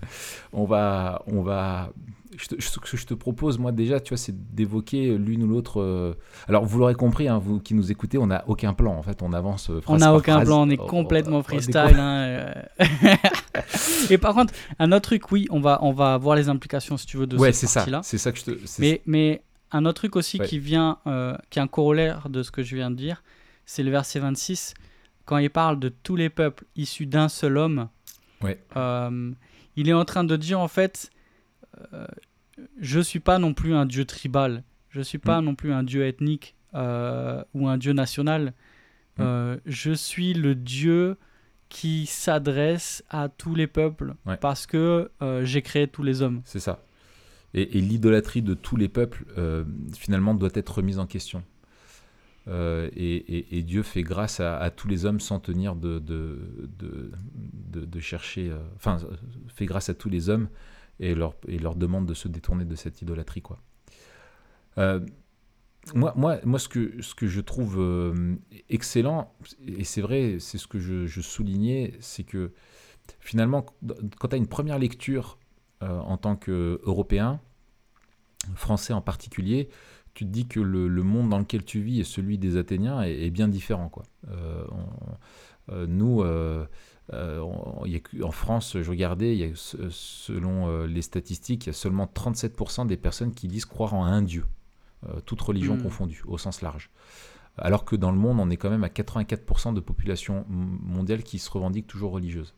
on va, on va. Je te- ce que je te propose, moi déjà, tu vois, c'est d'évoquer l'une ou l'autre. euh, Alors, vous l'aurez compris, hein, vous qui nous écoutez, on n'a aucun plan. En fait, on avance. euh, On n'a aucun phrase. plan, on est On- complètement on- on est freestyle. hein, euh. Et par contre, un autre truc, oui, on va, on va voir les implications, si tu veux, de Ouais, cette c'est ça. partie-là. C'est ça que je te. Mais, mais un autre truc aussi Ouais. qui vient, euh, qui est un corollaire de ce que je viens de dire, c'est le verset 26, quand il parle de tous les peuples issus d'un seul homme. Ouais. il est en train de dire en fait, je suis pas non plus un dieu tribal, je suis pas Mm. non plus un dieu ethnique euh, ou un dieu national. Mm. Euh, je suis le dieu qui s'adresse à tous les peuples Ouais. parce que euh, j'ai créé tous les hommes. C'est ça. Et, et l'idolâtrie de tous les peuples, euh, finalement, doit être remise en question. Euh, et, et- et Dieu fait grâce à, à tous les hommes sans tenir de, de, de, de- de chercher. euh, Enfin, euh, fait grâce à tous les hommes et leur, et leur demande de se détourner de cette idolâtrie. Quoi. Euh, moi, moi, moi ce, que, ce que je trouve euh, excellent, et c'est vrai, c'est ce que je, soulignais, c'est que finalement, quand tu as une première lecture euh, en tant qu'Européen, français en particulier, tu te dis que le, le monde dans lequel tu vis et celui des Athéniens est, bien différent. Quoi. Nous, euh, euh, on- y a en France, je regardais, il y a, se- selon euh, les statistiques, il y a seulement 37% des personnes qui disent croire en un Dieu, euh, toute religion Mm. confondue, au sens large. Alors que dans le monde, on est quand même à 84% de population mondiale qui se revendique toujours religieuse.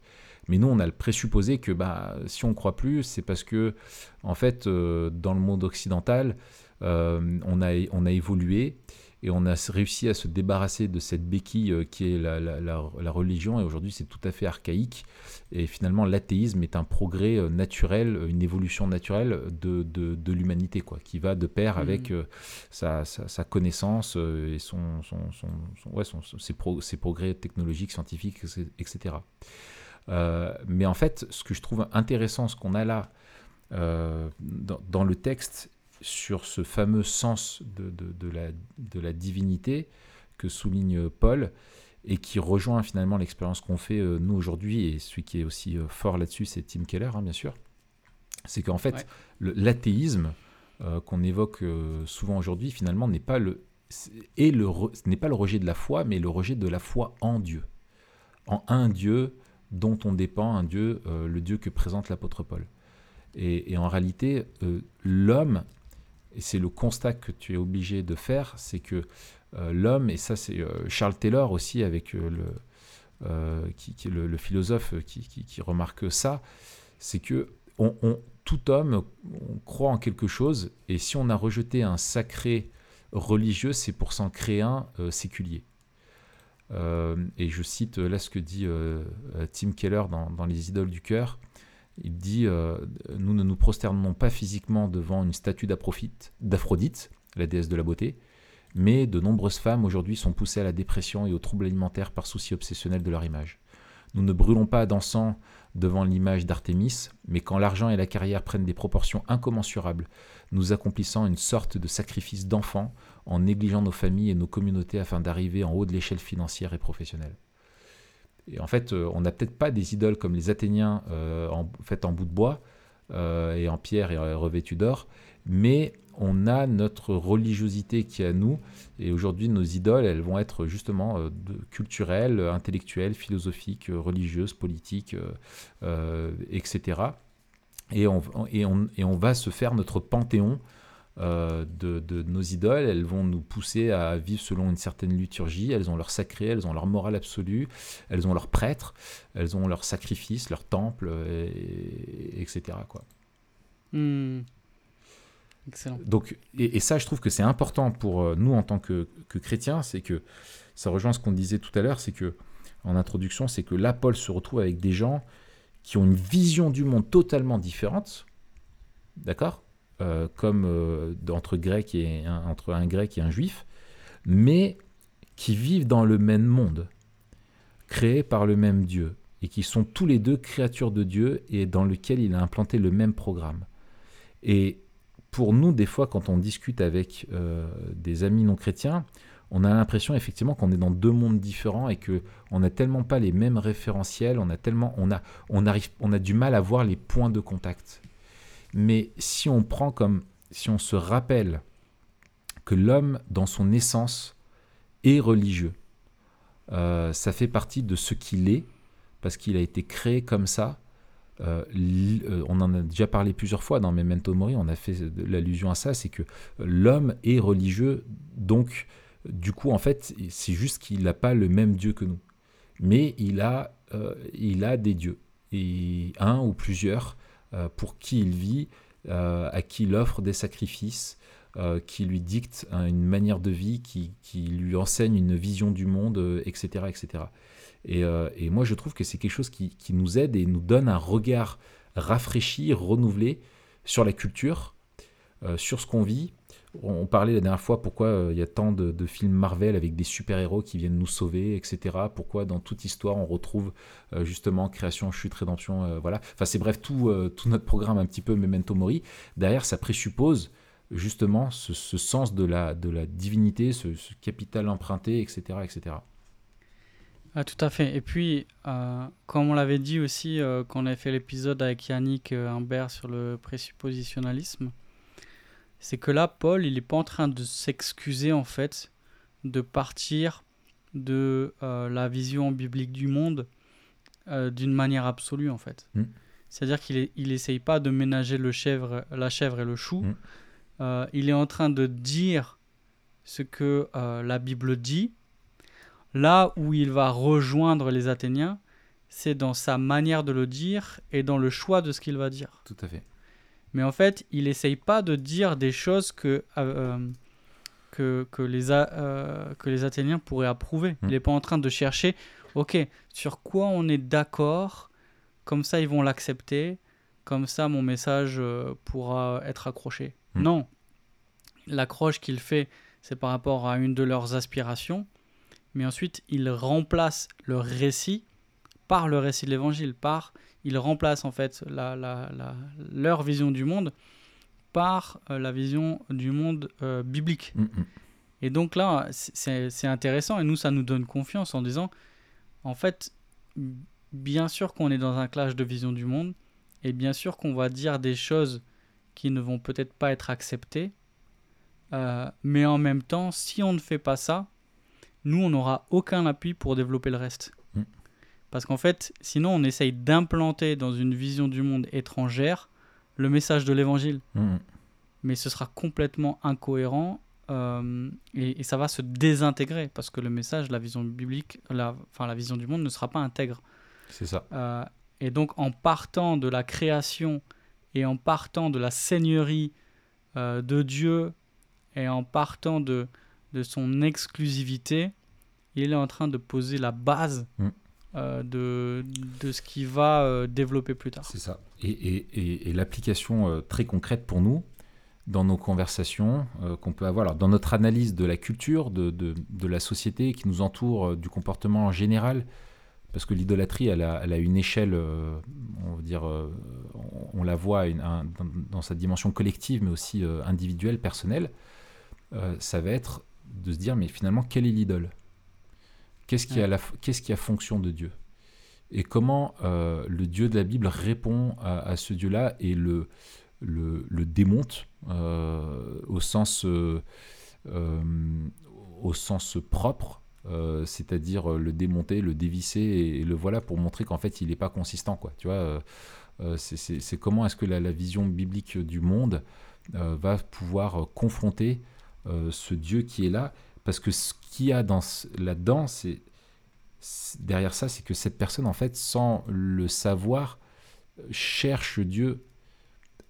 Mais nous, on a le présupposé que bah, si on ne croit plus, c'est parce que, en fait, euh, dans le monde occidental, euh, on, a, on a évolué et on a réussi à se débarrasser de cette béquille euh, qui est la, la- la- la religion. Et aujourd'hui, c'est tout à fait archaïque. Et finalement, l'athéisme est un progrès euh, naturel, une évolution naturelle de, de, de l'humanité, quoi, qui va de pair avec euh, sa, sa- sa connaissance euh, et son, son, son- son- ouais, son- ses, pro- ses progrès technologiques, scientifiques, etc. Euh, mais en fait, ce que je trouve intéressant, ce qu'on a là euh, dans, dans le texte sur ce fameux sens de, de- de la, de la divinité que souligne Paul et qui rejoint finalement l'expérience qu'on fait euh, nous aujourd'hui et celui qui est aussi euh, fort là-dessus, c'est Tim Keller, hein, bien sûr. C'est qu'en fait, Ouais. l'athéisme euh, qu'on évoque souvent aujourd'hui, finalement, n'est pas le est le n'est pas le rejet de la foi, mais le rejet de la foi en Dieu, en un Dieu dont on dépend, un Dieu, le Dieu que présente l'apôtre Paul. Et, et en réalité, l'homme, et c'est le constat que tu es obligé de faire, c'est que euh, l'homme, et ça c'est euh, Charles Taylor aussi avec euh, le, qui, est le, philosophe qui, remarque ça, c'est que tout homme croit en quelque chose, et si on a rejeté un sacré religieux, c'est pour s'en créer un séculier. Et je cite là ce que dit Tim Keller dans Les idoles du cœur. Il dit euh, Nous ne nous prosternons pas physiquement devant une statue d'Aphrodite, la déesse de la beauté, mais de nombreuses femmes aujourd'hui sont poussées à la dépression et aux troubles alimentaires par souci obsessionnel de leur image. Nous ne brûlons pas d'encens devant l'image d'Artémis, mais quand l'argent et la carrière prennent des proportions incommensurables, nous accomplissons une sorte de sacrifice d'enfant en négligeant nos familles et nos communautés afin d'arriver en haut de l'échelle financière et professionnelle. Et en fait, euh, on n'a peut-être pas des idoles comme les Athéniens euh, faites en bout de bois euh, et en pierre et revêtues d'or, mais on a notre religiosité qui est à nous. Et aujourd'hui, nos idoles, elles vont être justement culturelles, intellectuelles, philosophiques, religieuses, politiques, etc. Et on va se faire notre panthéon euh, de, de nos idoles. Elles vont nous pousser à vivre selon une certaine liturgie. Elles ont leur sacré, elles ont leur morale absolue, elles ont leurs prêtres, elles ont leurs sacrifices, leurs temples, et- etc. Quoi. Hmm. Excellent. Donc, et, et ça, je trouve que c'est important pour euh, nous en tant que, que chrétiens, c'est que ça rejoint ce qu'on disait tout à l'heure, c'est que en introduction, c'est que là, Paul se retrouve avec des gens qui ont une vision du monde totalement différente, d'accord, Euh, comme euh, entre et un, entre un grec et un juif, mais qui vivent dans le même monde, créé par le même Dieu, et qui sont tous les deux créatures de Dieu et dans lequel il a implanté le même programme. Et pour nous, des fois, quand on discute avec euh, des amis non chrétiens, on a l'impression effectivement qu'on est dans deux mondes différents et que on n'a tellement pas les mêmes référentiels, on a tellement, on a, on arrive, on a du mal à voir les points de contact. Mais si on prend comme, si on se rappelle que l'homme, dans son essence, est religieux, euh, ça fait partie de ce qu'il est parce qu'il a été créé comme ça. Euh, euh, on en a déjà parlé plusieurs fois dans Memento Mori, on a fait l'allusion à ça, c'est que l'homme est religieux, donc du coup, en fait, c'est juste qu'il n'a pas le même Dieu que nous. Mais il a, il a des dieux, et un ou plusieurs, pour qui il vit, euh, à qui il offre des sacrifices, qui lui dictent une manière de vie, qui, lui enseigne une vision du monde, etc. etc. Et, moi, je trouve que c'est quelque chose qui, nous aide et nous donne un regard rafraîchi, renouvelé sur la culture, sur ce qu'on vit, on parlait la dernière fois pourquoi euh, il y a tant de, films Marvel avec des super-héros qui viennent nous sauver, etc. Pourquoi dans toute histoire on retrouve euh, justement création, chute, rédemption, euh, voilà. Enfin c'est bref tout, tout notre programme un petit peu Memento Mori. Derrière ça présuppose justement ce, sens de la, de la divinité, ce, capital emprunté, etc. etc. Ah, tout à fait. Et puis, comme on l'avait dit aussi quand on avait fait l'épisode avec Yannick Humbert sur le présuppositionnalisme, c'est que là, Paul, il n'est pas en train de s'excuser en fait de partir de euh, la vision biblique du monde euh, d'une manière absolue en fait. Mm. C'est-à-dire qu'il n'essaye pas de ménager le chèvre, la chèvre et le chou. Mm. Euh, il est en train de dire ce que la Bible dit. Là où il va rejoindre les Athéniens, c'est dans sa manière de le dire et dans le choix de ce qu'il va dire. Tout à fait. Mais en fait, il n'essaye pas de dire des choses que, euh, que, que, les euh, que les Athéniens pourraient approuver. Il n'est hmm. pas en train de chercher, ok, sur quoi on est d'accord, comme ça ils vont l'accepter, comme ça mon message euh, pourra être accroché. Hmm. Non, l'accroche qu'il fait, c'est par rapport à une de leurs aspirations, mais ensuite il remplace le récit par le récit de l'évangile, par ils remplacent en fait leur vision du monde par euh, la vision du monde euh, biblique. Mm, mm. Et donc là, c'est intéressant et nous, ça nous donne confiance en disant, en fait, bien sûr qu'on est dans un clash de vision du monde et bien sûr qu'on va dire des choses qui ne vont peut-être pas être acceptées, euh, mais en même temps, si on ne fait pas ça, nous, on n'aura aucun appui pour développer le reste. Parce qu'en fait, sinon, on essaye d'implanter dans une vision du monde étrangère le message de l'évangile. Mmh. Mais ce sera complètement incohérent euh, et, ça va se désintégrer parce que le message, la vision biblique, la, enfin la vision du monde ne sera pas intègre. C'est ça. Euh, et donc, en partant de la création et en partant de la seigneurie euh, de Dieu et en partant de, de son exclusivité, il est en train de poser la base. Mmh. Euh, de, de, ce qui va euh, développer plus tard. C'est ça. Et, et, et, l'application euh, très concrète pour nous, dans nos conversations qu'on peut avoir, alors dans notre analyse de la culture, de, de, de, la société qui nous entoure, du comportement en général, parce que l'idolâtrie, elle a, elle a, une échelle, on va dire, on, la voit dans, dans, sa dimension collective, mais aussi individuelle, personnelle, ça va être de se dire, mais finalement, quelle est l'idole? Qu'est-ce qui, a qu'est-ce qui a fonction de Dieu? Et comment euh, le Dieu de la Bible répond à, ce Dieu-là et le, le, démonte euh, au, sens, euh, au sens propre, c'est-à-dire le démonter, le dévisser et, le voilà pour montrer qu'en fait il n'est pas consistant. Quoi, tu vois c'est, comment est-ce que la, la, vision biblique du monde va pouvoir confronter ce Dieu qui est là parce que ce qu'il y a là-dedans, c'est derrière ça, c'est que cette personne, en fait, sans le savoir, cherche Dieu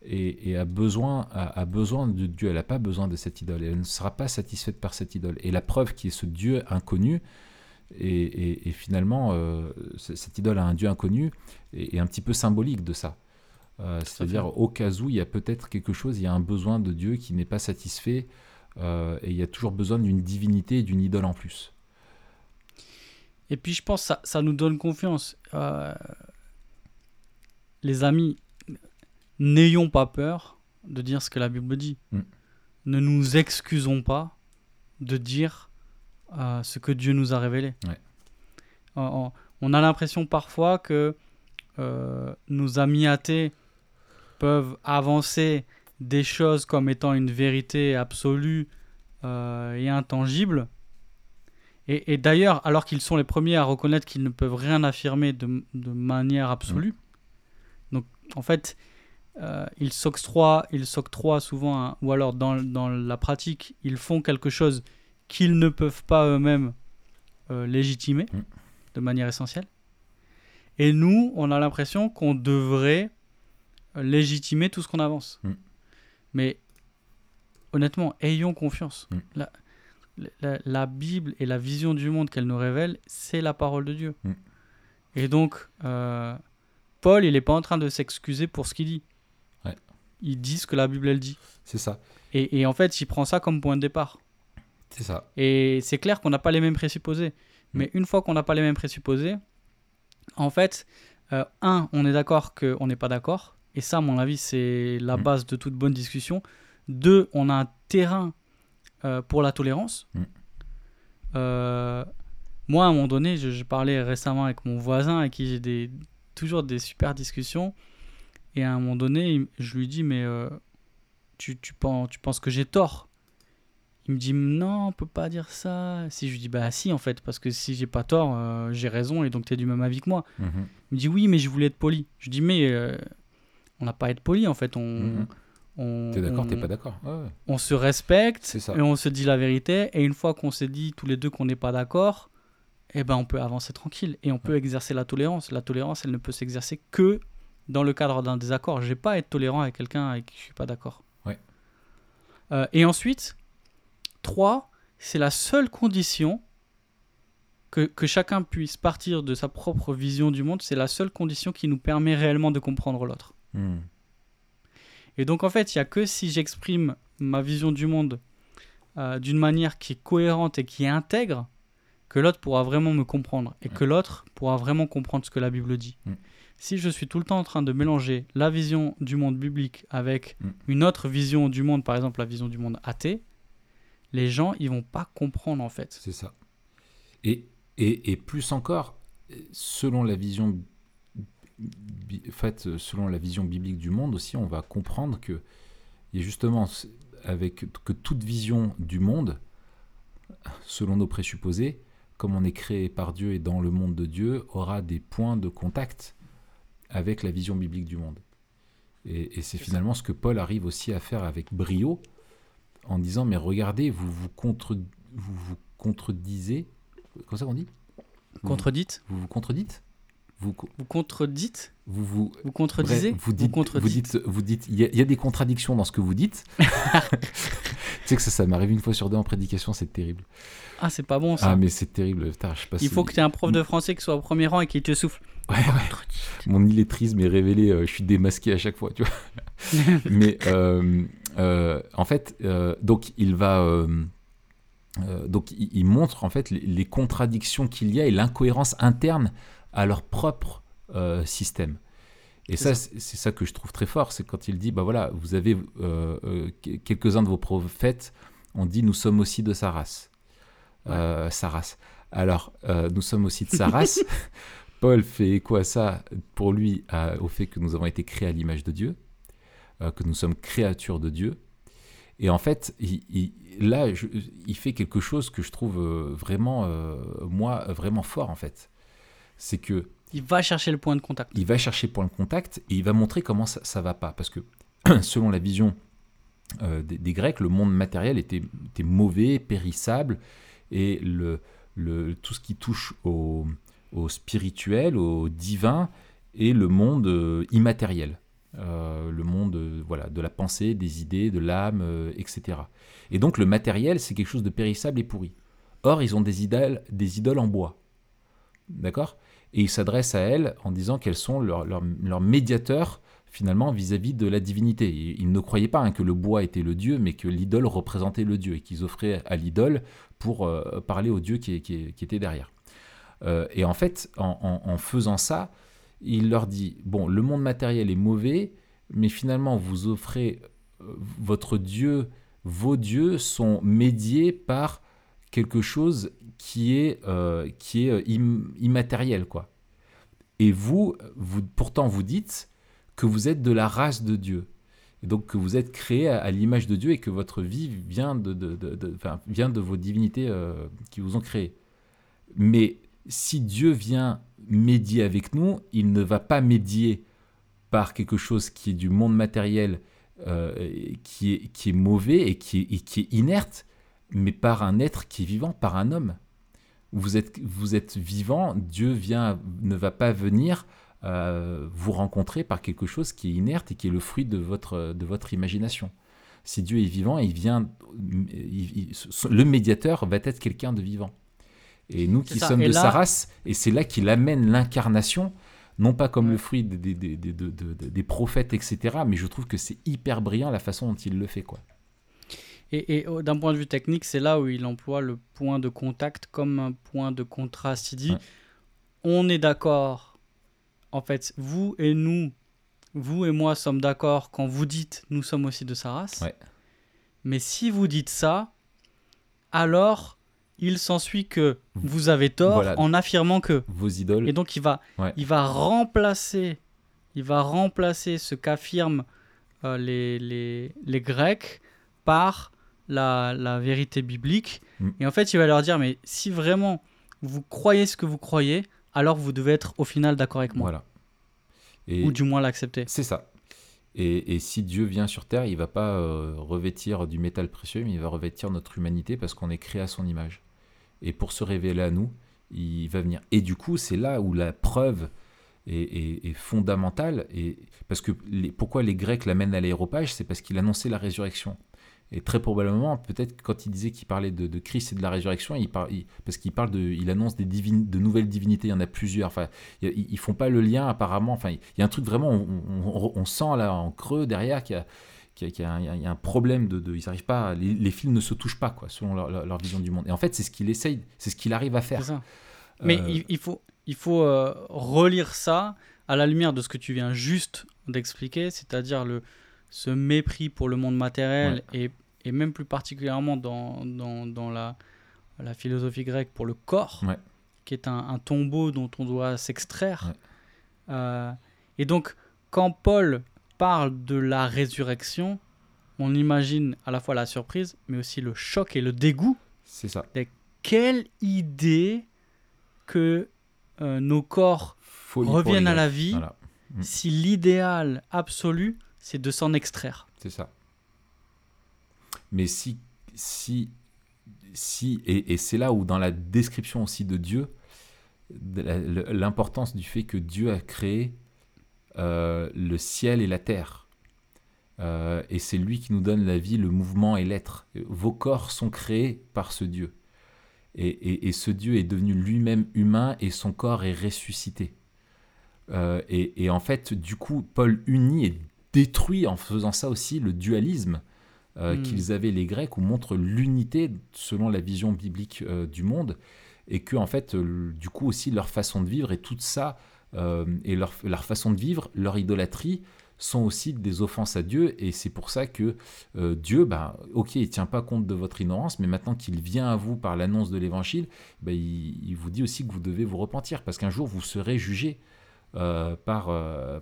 et, a, besoin, a, besoin de Dieu. Elle n'a pas besoin de cette idole. Elle ne sera pas satisfaite par cette idole. Et la preuve qui est ce Dieu inconnu, et, finalement, euh, cette idole a un Dieu inconnu, est, un petit peu symbolique de ça. Euh, c'est-à-dire, au cas où il y a peut-être quelque chose, il y a un besoin de Dieu qui n'est pas satisfait euh, et il y a toujours besoin d'une divinité et d'une idole en plus. Et puis je pense que ça, ça nous donne confiance. Euh, les amis, n'ayons pas peur de dire ce que la Bible dit. Mm. Ne nous excusons pas de dire euh, ce que Dieu nous a révélé. Ouais. On, on a l'impression parfois que nos amis athées peuvent avancer des choses comme étant une vérité absolue euh, et intangible. Et, et d'ailleurs, alors qu'ils sont les premiers à reconnaître qu'ils ne peuvent rien affirmer de, de manière absolue, donc en fait, euh, ils s'octroient, ils s'octroient souvent, ou alors dans, dans la pratique, ils font quelque chose qu'ils ne peuvent pas eux-mêmes euh, légitimer Mm. de manière essentielle. Et nous, on a l'impression qu'on devrait euh, légitimer tout ce qu'on avance. Mm. Mais honnêtement, ayons confiance. Mm. La, la- la Bible et la vision du monde qu'elle nous révèle, c'est la parole de Dieu. Mm. Et donc, euh, Paul, il n'est pas en train de s'excuser pour ce qu'il dit. Ouais. Il dit ce que la Bible, elle dit. C'est ça. Et, et en fait, il prend ça comme point de départ. C'est ça. Et c'est clair qu'on n'a pas les mêmes présupposés. Mais une fois qu'on n'a pas les mêmes présupposés, en fait, euh, un, on est d'accord qu'on n'est pas d'accord. Et ça, à mon avis, c'est la Mm. base de toute bonne discussion. Deux, on a un terrain euh, pour la tolérance. Mm. Euh, moi, à un moment donné, je, je parlais récemment avec mon voisin avec qui j'ai des, toujours des super discussions. Et à un moment donné, je lui dis, mais euh, tu, tu, penses, tu penses que j'ai tort? Il me dit, non, on peut pas dire ça. Si je lui dis, bah si, en fait, parce que si j'ai pas tort, j'ai raison et donc tu es du même avis que moi. Mhm. Il me dit, oui, mais je voulais être poli. Je dis, mais on n'a pas à être poli, en fait. On, Mhm. on, T'es d'accord, on- t'es pas d'accord Ouais, ouais. on se respecte C'est ça. et on se dit la vérité. Et une fois qu'on s'est dit tous les deux qu'on n'est pas d'accord, eh ben on peut avancer tranquille et on peut exercer la tolérance. La tolérance, elle ne peut s'exercer que dans le cadre d'un désaccord. Je vais pas être tolérant avec quelqu'un avec qui je suis pas d'accord. Ouais. Euh, et ensuite, trois, c'est la seule condition que, que chacun puisse partir de sa propre vision du monde. C'est la seule condition qui nous permet réellement de comprendre l'autre. Et donc en fait, il n'y a que si j'exprime ma vision du monde euh, d'une manière qui est cohérente et qui est intègre que l'autre pourra vraiment me comprendre et que l'autre pourra vraiment comprendre ce que la Bible dit. Mm. Si je suis tout le temps en train de mélanger la vision du monde biblique avec Mm. une autre vision du monde, par exemple la vision du monde athée, les gens ils vont pas comprendre en fait. C'est ça. Et, et, et plus encore, selon la vision en fait, selon la vision biblique du monde aussi, on va comprendre que a justement avec que toute vision du monde, selon nos présupposés, comme on est créé par Dieu et dans le monde de Dieu, aura des points de contact avec la vision biblique du monde. Et, et c'est finalement ce que Paul arrive aussi à faire avec brio, en disant mais regardez, vous vous, contre, vous, vous contredisez, comment ça qu'on dit? Contredite. Vous vous contredites vous, Vous contredites vous, vous, Vous contredisez Bref, vous dites, vous contredites dites, vous dites, il y, a- il y a des contradictions dans ce que vous dites. tu sais que ça, ça m'arrive une fois sur deux en prédication, c'est terrible. Ah, c'est pas bon ça. Ah, mais c'est terrible. Putain, je sais pas Il si- faut que tu aies un prof de français qui soit au premier rang et qui te souffle. Ouais, ouais. Mon illettrisme est révélé, euh, je suis démasqué à chaque fois, tu vois. mais euh, euh, en fait, euh, donc il va. donc il, il montre en fait les, les contradictions qu'il y a et l'incohérence interne à leur propre euh, système. Et ça, c'est ça que je trouve très fort, c'est quand il dit, bah voilà, vous avez euh, euh, que- quelques-uns de vos prophètes ont dit, nous sommes aussi de sa race. Sa race. Alors, nous sommes aussi de sa race. Paul fait écho à ça, pour lui, à- au fait que nous avons été créés à l'image de Dieu, que nous sommes créatures de Dieu. Et en fait, il- il- là, je- il fait quelque chose que je trouve vraiment, euh, moi, vraiment fort, en fait. C'est que Il va chercher le point de contact. il va chercher point de contact et il va montrer comment ça, ça va pas. Parce que selon la vision euh, des, des Grecs, le monde matériel était, était mauvais, périssable, et le, le, tout ce qui touche au, au spirituel, au divin, est le monde euh, immatériel. Euh, le monde euh, voilà, de la pensée, des idées, de l'âme, euh, etc. Et donc le matériel, c'est quelque chose de périssable et pourri. Or, ils ont des idoles, des idoles en bois. D'accord? Et il s'adresse à elles en disant qu'elles sont leur, leur, leur médiateur finalement vis-à-vis de la divinité. Ils ne croyaient pas hein, que le bois était le dieu, mais que l'idole représentait le dieu et qu'ils offraient à l'idole pour euh, parler au dieu qui, qui- était derrière. Euh, et en fait, en, en- en faisant ça, il leur dit, bon, le monde matériel est mauvais, mais finalement, vous offrez euh, votre dieu, vos dieux sont médiés par quelque chose qui est, euh, qui est euh, im- immatériel, quoi. Et vous, vous, pourtant, vous dites que vous êtes de la race de Dieu. Et donc que vous êtes créé à, l'image de Dieu et que votre vie vient de, de, de- vient de vos divinités euh, qui vous ont créé. Mais si Dieu vient médier avec nous, il ne va pas médier par quelque chose qui est du monde matériel, qui, est, qui est mauvais et qui est, et qui est inerte, mais par un être qui est vivant, par un homme. Vous êtes, vous êtes vivant, Dieu vient, ne va pas venir euh, vous rencontrer par quelque chose qui est inerte et qui est le fruit de votre, de votre imagination. Si Dieu est vivant, il vient, il- il- le médiateur va être quelqu'un de vivant. Et nous qui ça. sommes Et de là- sa race, et c'est là qu'il amène l'incarnation, non pas comme Ouais. le fruit des, des- des- des- de- de- de- des prophètes, etc., mais je trouve que c'est hyper brillant la façon dont il le fait. quoi. Et, et, oh, d'un point de vue technique, c'est là où il emploie le point de contact comme un point de contraste. Il dit Ouais. on est d'accord. En fait, vous et nous, vous et moi sommes d'accord quand vous dites nous sommes aussi de sa race. Ouais. Mais si vous dites ça, alors il s'ensuit que vous avez tort Voilà. en affirmant que. Vos idoles, Et donc il va, Ouais. il va remplacer, il va remplacer ce qu'affirment euh, les, les, les Grecs par la, la vérité biblique. Mm. Et en fait, il va leur dire, mais si vraiment vous croyez ce que vous croyez, alors vous devez être au final d'accord avec moi. voilà. Et Ou du moins l'accepter. c'est ça. Et, et si Dieu vient sur Terre, il va pas euh, revêtir du métal précieux, mais il va revêtir notre humanité parce qu'on est créé à son image. Et pour se révéler à nous, il va venir. Et du coup, c'est là où la preuve est, est- est fondamentale. Et parce que les- pourquoi les Grecs l'amènent à l'aéropage, c'est parce qu'il annonçait la résurrection. Et très probablement, peut-être quand il disait qu'il parlait de, de Christ et de la résurrection, il par- il- parce qu'il parle de, il annonce des divines, de nouvelles divinités. Il y en a plusieurs. Enfin, il- ils, ils font pas le lien apparemment. Enfin, il y a un truc vraiment, on, on- on sent là en creux derrière qu'il y a, qu'il y un, problème de, de- ils arrivent pas, les, les fils ne se touchent pas quoi, selon leur, vision du monde. Et en fait, c'est ce qu'il essaye, c'est ce qu'il arrive à faire. ça. Mais Euh, il, il faut, il faut euh, relire ça à la lumière de ce que tu viens juste d'expliquer, c'est-à-dire le, ce mépris pour le monde matériel et, et même plus particulièrement dans, dans, dans la, la philosophie grecque pour le corps, Ouais. qui est un, un tombeau dont on doit s'extraire. Ouais. Euh, et donc, quand Paul parle de la résurrection, on imagine à la fois la surprise, mais aussi le choc et le dégoût c'est ça. quelle idée que euh, nos corps Folie reviennent à la vie Voilà, Mm. si l'idéal absolu, c'est de s'en extraire. c'est ça. Mais si, si, si, et, c'est là où dans la description aussi de Dieu, l'importance du fait que Dieu a créé euh, le ciel et la terre. Euh, et c'est lui qui nous donne la vie, le mouvement et l'être. Vos corps sont créés par ce Dieu. Et, et- ce Dieu est devenu lui-même humain et son corps est ressuscité. Euh, et, en fait, du coup, Paul unit détruit en faisant ça aussi le dualisme euh, Hmm. qu'ils avaient les Grecs, où montre l'unité selon la vision biblique euh, du monde, et que en fait, euh, du coup aussi leur façon de vivre et tout ça, et leur, leur façon de vivre, leur idolâtrie, sont aussi des offenses à Dieu, et c'est pour ça que Dieu, bah, ok, il tient pas compte de votre ignorance, mais maintenant qu'il vient à vous par l'annonce de l'Évangile, bah, il, il vous dit aussi que vous devez vous repentir, parce qu'un jour vous serez jugé par,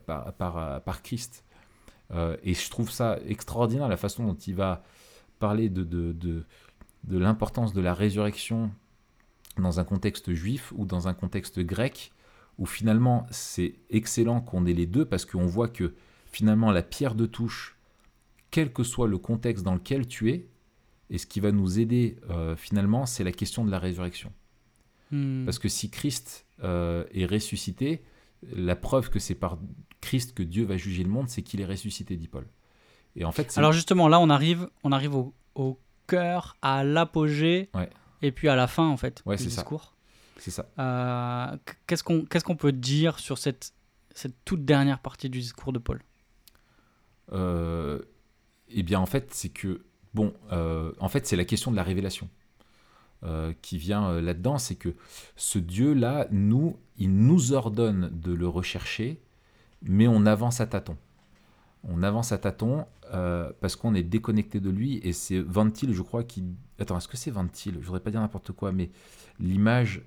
par, par, par Christ. Euh, et je trouve ça extraordinaire la façon dont il va parler de, de, de, de l'importance de la résurrection dans un contexte juif ou dans un contexte grec, où finalement c'est excellent qu'on ait les deux parce qu'on voit que finalement la pierre de touche, quel que soit le contexte dans lequel tu es, et ce qui va nous aider euh, finalement, c'est la question de la résurrection. Hmm. Parce que si Christ euh, est ressuscité, la preuve que c'est par Christ que Dieu va juger le monde, c'est qu'il est ressuscité, dit Paul. Et en fait, Alors justement, là, on arrive, on arrive au, au cœur, à l'apogée, Ouais. et puis à la fin, en fait, Ouais, du discours. c'est ça. Euh, qu'est-ce qu'on qu'est-ce qu'on peut dire sur cette, cette toute dernière partie du discours de Paul? Euh, eh bien, en fait, c'est que, bon, euh, en fait, c'est la question de la révélation euh, qui vient euh, là-dedans. C'est que ce Dieu-là, nous, il nous ordonne de le rechercher, mais on avance à tâtons. on avance à tâtons euh, parce qu'on est déconnecté de lui. Et c'est Ventil, je crois, qui. Attends, est-ce que c'est Ventil Je voudrais pas dire n'importe quoi, mais l'image.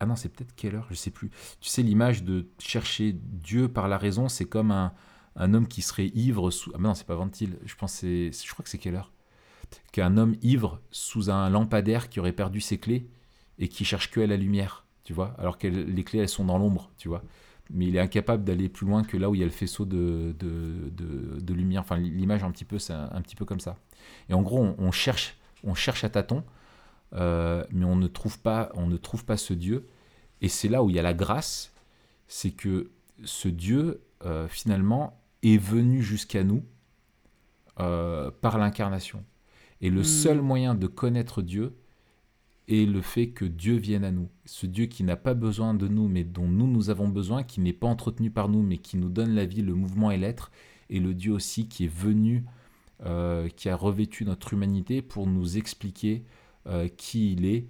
Ah non, c'est peut-être Keller, je sais plus. Tu sais, l'image de chercher Dieu par la raison, c'est comme un, un, homme qui serait ivre sous. Ah non, c'est pas Ventil, je pense je crois que c'est Keller. Qu'un homme ivre sous un lampadaire qui aurait perdu ses clés et qui cherche que la lumière, tu vois, alors que les clés, elles sont dans l'ombre, tu vois mais il est incapable d'aller plus loin que là où il y a le faisceau de, de, de, lumière. Enfin, l'image un petit peu, c'est un, petit peu comme ça. Et en gros, on, cherche, on cherche à tâtons, euh, mais on ne trouve pas, on ne trouve pas ce Dieu. Et c'est là où il y a la grâce, c'est que ce Dieu euh, finalement est venu jusqu'à nous euh, par l'incarnation. Et le hmm. seul moyen de connaître Dieu, et le fait que Dieu vienne à nous. Ce Dieu qui n'a pas besoin de nous, mais dont nous, nous avons besoin, qui n'est pas entretenu par nous, mais qui nous donne la vie, le mouvement et l'être, et le Dieu aussi qui est venu, euh, qui a revêtu notre humanité pour nous expliquer euh, qui il est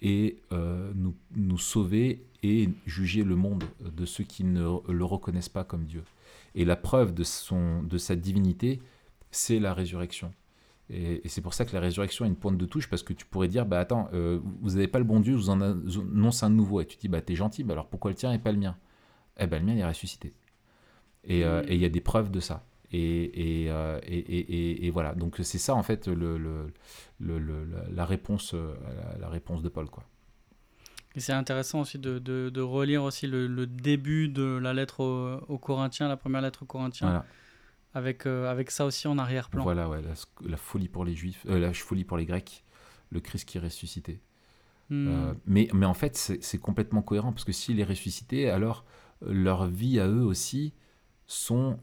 et euh, nous, sauver et juger le monde de ceux qui ne le reconnaissent pas comme Dieu. Et la preuve de, son, de sa divinité, c'est la résurrection. Et, c'est pour ça que la résurrection est une pointe de touche, parce que tu pourrais dire, bah attends, euh, vous n'avez pas le bon Dieu, vous en annoncez un nouveau. Et tu te dis, bah t'es gentil, bah alors pourquoi le tien et pas le mien? Eh ben le mien il est ressuscité. Euh, et il y a des preuves de ça. Et, et, euh, et voilà, donc c'est ça en fait le, le, le, la, réponse, la, réponse de Paul. Quoi. Et c'est intéressant aussi de, de, de, relire aussi le, début de la lettre aux, Corinthiens, la première lettre aux Corinthiens. Voilà avec, euh, avec ça aussi en arrière-plan. Voilà, ouais, la, folie pour les Juifs, euh, la folie pour les Grecs, le Christ qui est ressuscité. Hmm. Euh, mais, mais en fait, c'est complètement cohérent, parce que s'il est ressuscité, alors leur vie à eux aussi sont,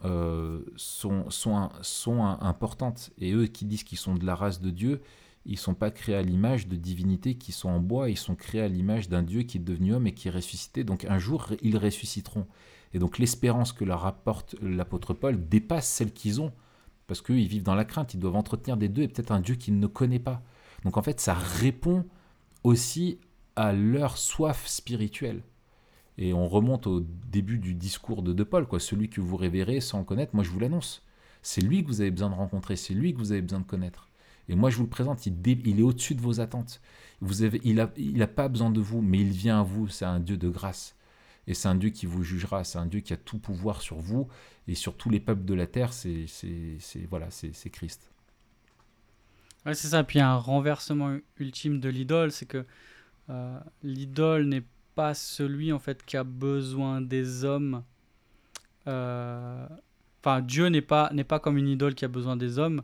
sont, sont, sont importantes. Et eux qui disent qu'ils sont de la race de Dieu, ils sont pas créés à l'image de divinités qui sont en bois, ils sont créés à l'image d'un Dieu qui est devenu homme et qui est ressuscité. Donc un jour, ils ressusciteront. Et donc l'espérance que leur apporte l'apôtre Paul dépasse celle qu'ils ont, parce qu'ils vivent dans la crainte, ils doivent entretenir des deux et peut-être un Dieu qu'ils ne connaissent pas. Donc en fait, ça répond aussi à leur soif spirituelle. Et on remonte au début du discours de, de Paul, quoi. celui que vous révérez sans le connaître, moi je vous l'annonce. C'est lui que vous avez besoin de rencontrer, c'est lui que vous avez besoin de connaître. Et moi je vous le présente, il, est au-dessus de vos attentes. Il n'a il a pas besoin de vous, mais il vient à vous, c'est un Dieu de grâce. Et c'est un Dieu qui vous jugera, c'est un Dieu qui a tout pouvoir sur vous et sur tous les peuples de la terre, c'est voilà, c'est Christ. Ouais, c'est ça. Puis un renversement ultime de l'idole, c'est que euh, l'idole n'est pas celui en fait qui a besoin des hommes. Euh, enfin, Dieu n'est pas n'est pas comme une idole qui a besoin des hommes,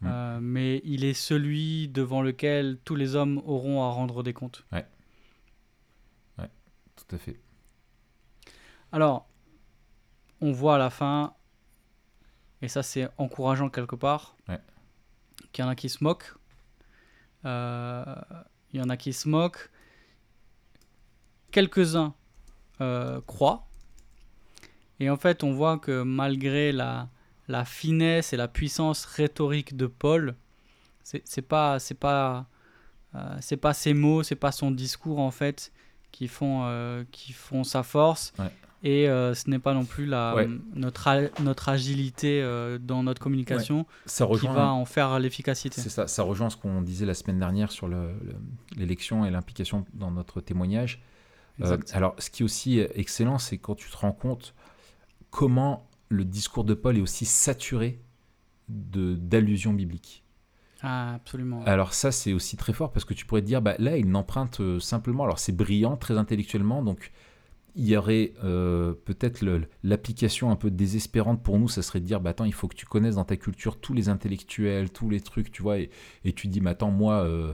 mmh. euh, mais il est celui devant lequel tous les hommes auront à rendre des comptes. Ouais. Ouais, tout à fait. Alors, on voit à la fin, et ça c'est encourageant quelque part, qu'il y en a qui se moquent. Euh, il y en a qui se moquent. Quelques-uns euh, croient. Et en fait, on voit que malgré la, la finesse et la puissance rhétorique de Paul, c'est pas c'est pas euh, c'est pas ses mots, c'est pas son discours en fait qui font qui font sa force. Et euh, ce n'est pas non plus la, notre, notre agilité euh, dans notre communication qui va en faire l'efficacité. C'est ça, ça rejoint ce qu'on disait la semaine dernière sur l'élection et l'implication dans notre témoignage. Euh, alors, ce qui est aussi excellent, c'est quand tu te rends compte comment le discours de Paul est aussi saturé d'allusions bibliques. Ah, absolument. Alors ça, c'est aussi très fort parce que tu pourrais te dire, bah, là, il n'emprunte simplement, alors c'est brillant, très intellectuellement, donc il y aurait euh, peut-être l'application un peu désespérante pour nous, ça serait de dire, bah attends, il faut que tu connaisses dans ta culture tous les intellectuels, tous les trucs, tu vois, et, tu dis, mais attends, moi, euh,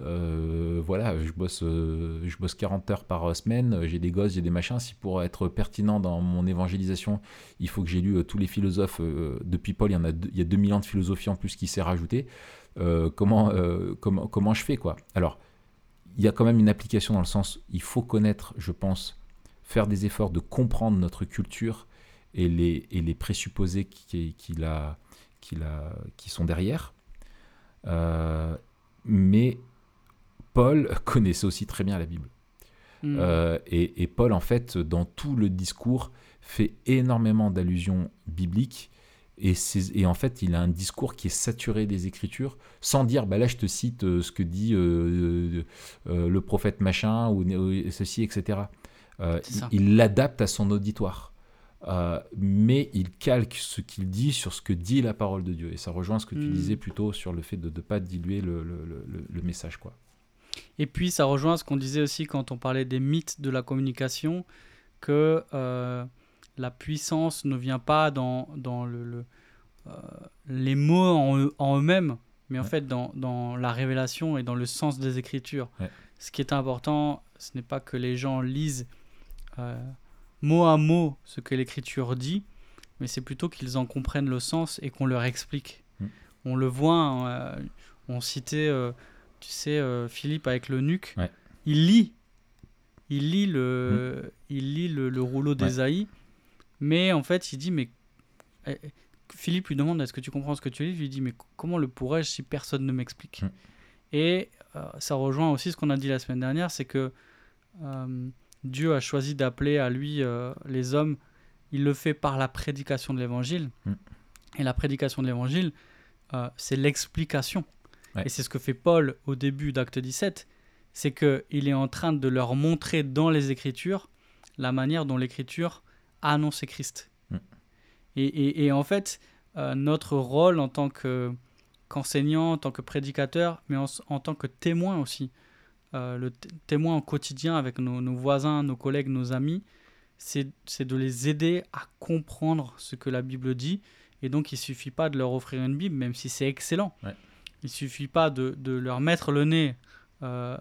euh, voilà, je bosse, je bosse 40 heures par semaine, j'ai des gosses, j'ai des machins, si pour être pertinent dans mon évangélisation, il faut que j'ai lu tous les philosophes, depuis Paul, il y, en a, il y a 2000 ans de philosophie en plus qui s'est rajouté, comment, comment, comment je fais, quoi. Alors, il y a quand même une application dans le sens, il faut connaître, je pense, faire des efforts de comprendre notre culture et les, et les présupposés qui, qui, la, qui, la, qui sont derrière. Euh, mais Paul connaissait aussi très bien la Bible. Hmm. Euh, et, et, Paul, en fait, dans tout le discours, fait énormément d'allusions bibliques Et, et en fait, il a un discours qui est saturé des Écritures, sans dire, bah là, je te cite euh, ce que dit euh, le prophète machin ou, ou ceci, etc. Euh, il l'adapte à son auditoire. Euh, mais il calque ce qu'il dit sur ce que dit la parole de Dieu. Et ça rejoint ce que tu Mm. disais plutôt sur le fait de ne pas diluer le, le- le- le- le message. Quoi. Et puis ça rejoint ce qu'on disait aussi quand on parlait des mythes de la communication, que euh, la puissance ne vient pas dans, dans le, le, les mots en, eux- en eux-mêmes, mais en Ouais. fait dans, dans la révélation et dans le sens des Écritures. Ouais. Ce qui est important, ce n'est pas que les gens lisent mot à mot ce que l'Écriture dit, mais c'est plutôt qu'ils en comprennent le sens et qu'on leur explique. Mm. On le voit, hein, euh, on citait, euh, tu sais, euh, Philippe avec le nuque, Ouais. il lit. Il lit le, il lit le, le rouleau d'Ésaïe, mais en fait, il dit, mais... eh, eh, Philippe lui demande, est-ce que tu comprends ce que tu lis? Il lui dit, mais comment le pourrais-je si personne ne m'explique? Mm. Et euh, ça rejoint aussi ce qu'on a dit la semaine dernière, c'est que euh, Dieu a choisi d'appeler à lui euh, les hommes, il le fait par la prédication de l'évangile. Mm. Et la prédication de l'évangile, euh, c'est l'explication. Ouais. Et c'est ce que fait Paul au début d'Acte 17, c'est qu'il est en train de leur montrer dans les Écritures la manière dont l'Écriture a annoncé Christ. Mm. Et, et- et en fait, euh, notre rôle en tant que- qu'enseignant, en tant que prédicateur, mais en, en tant que témoin aussi, euh, le témoin au quotidien avec nos, nos voisins, nos collègues, nos amis, c'est de les aider à comprendre ce que la Bible dit. Et donc, il suffit pas de leur offrir une Bible, même si c'est excellent. Ouais. Il suffit pas de, de leur mettre le nez euh,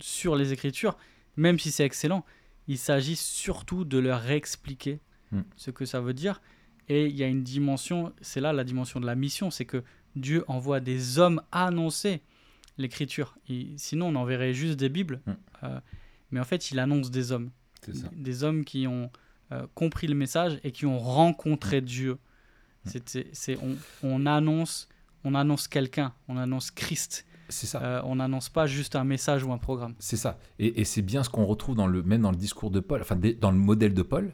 sur les Écritures, même si c'est excellent. Il s'agit surtout de leur expliquer Mm. ce que ça veut dire. Et il y a une dimension, c'est là la dimension de la mission, c'est que Dieu envoie des hommes annoncer l'écriture. Sinon, on enverrait juste des Bibles. Mm. Euh, mais en fait, il annonce des hommes. Ça. Des hommes qui ont euh, compris le message et qui ont rencontré Mm. Dieu. C'était- c'est, on, on annonce, on annonce quelqu'un, on annonce Christ. C'est ça. Euh, on n'annonce pas juste un message ou un programme. C'est ça. Et, et c'est bien ce qu'on retrouve dans le, même dans le discours de Paul, enfin dans le modèle de Paul,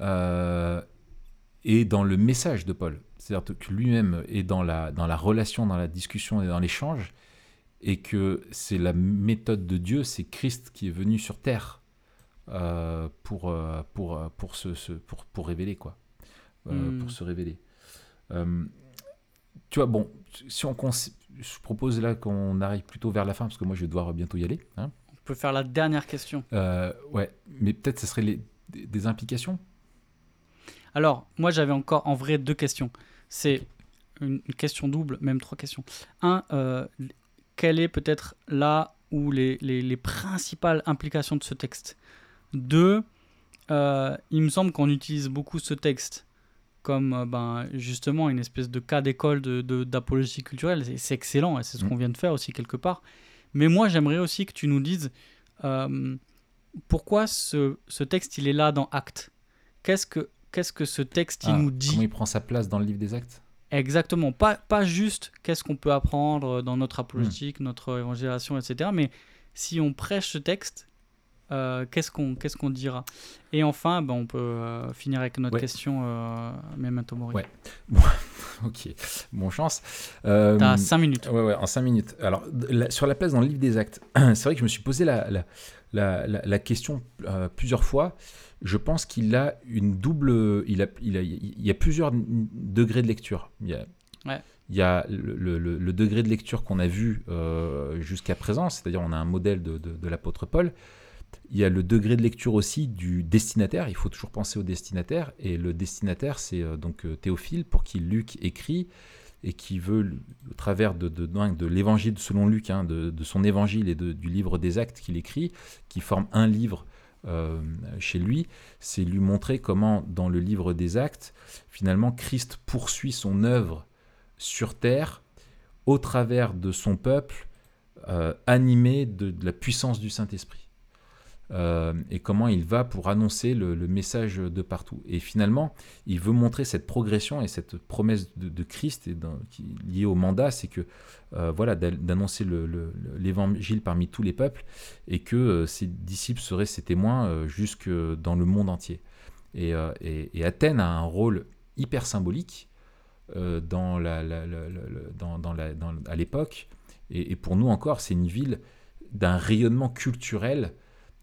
euh, et dans le message de Paul. C'est-à-dire que lui-même est dans la, dans la relation, dans la discussion et dans l'échange, et que c'est la méthode de Dieu, c'est Christ qui est venu sur terre euh, pour, euh, pour, euh, pour, se, se- pour, pour révéler, quoi. Euh, Mm. Pour se révéler. Euh, tu vois, bon, si on je propose là qu'on arrive plutôt vers la fin, parce que moi je vais devoir bientôt y aller. hein. On peut faire la dernière question. Ouais, mais peut-être ce serait les, des, des implications. Alors, moi, j'avais encore en vrai deux questions. C'est une, une question double, même trois questions. Un, euh, quelle est peut-être là où les, les- les principales implications de ce texte? Deux, euh, il me semble qu'on utilise beaucoup ce texte comme euh, ben, justement une espèce de cas d'école de, de- d'apologie culturelle. C'est excellent, et c'est ce Mm. qu'on vient de faire aussi quelque part. Mais moi, j'aimerais aussi que tu nous dises euh, pourquoi ce, ce texte, il est là dans Actes? Qu'est-ce que, qu'est-ce que ce texte, il Ah, nous dit Comment il prend sa place dans le livre des actes Exactement. Pas, pas juste qu'est-ce qu'on peut apprendre dans notre apologétique, notre évangélisation, etc. Mais si on prêche ce texte, euh, qu'est-ce qu'on qu'est-ce qu'on dira? Et enfin, ben, on peut euh, finir avec notre Ouais. question euh, Memento Mori. Ouais. Ok, bon chance. Euh, T'as 5 minutes. Ouais, ouais, en 5 minutes. Alors, la- sur la place dans le livre des actes, c'est vrai que je me suis posé la, la, la, question plusieurs fois. Je pense qu'il a une double. Il, a, il, a, il y a plusieurs degrés de lecture. Il y a, Ouais. il y a le, le- le- le degré de lecture qu'on a vu euh, jusqu'à présent, c'est-à-dire on a un modèle de, de- de l'apôtre Paul. Il y a le degré de lecture aussi du destinataire. Il faut toujours penser au destinataire. Et le destinataire, c'est euh, donc euh, Théophile, pour qui Luc écrit et qui veut, au travers de, de, de, de l'évangile selon Luc, hein, de, son évangile et du livre des actes qu'il écrit, qui forme un livre euh, chez lui, c'est lui montrer comment, dans le livre des actes, finalement, Christ poursuit son œuvre sur terre au travers de son peuple, euh, animé de, de la puissance du Saint-Esprit. Euh, et comment il va pour annoncer le, message de partout. Et finalement, il veut montrer cette progression et cette promesse de, Christ liée au mandat, c'est que euh, voilà d'a- d'annoncer le- le- le- l'évangile parmi tous les peuples et que euh, ses disciples seraient ses témoins jusque dans le monde entier. Et, Athènes a un rôle hyper symbolique à l'époque. Et pour nous encore, c'est une ville d'un rayonnement culturel.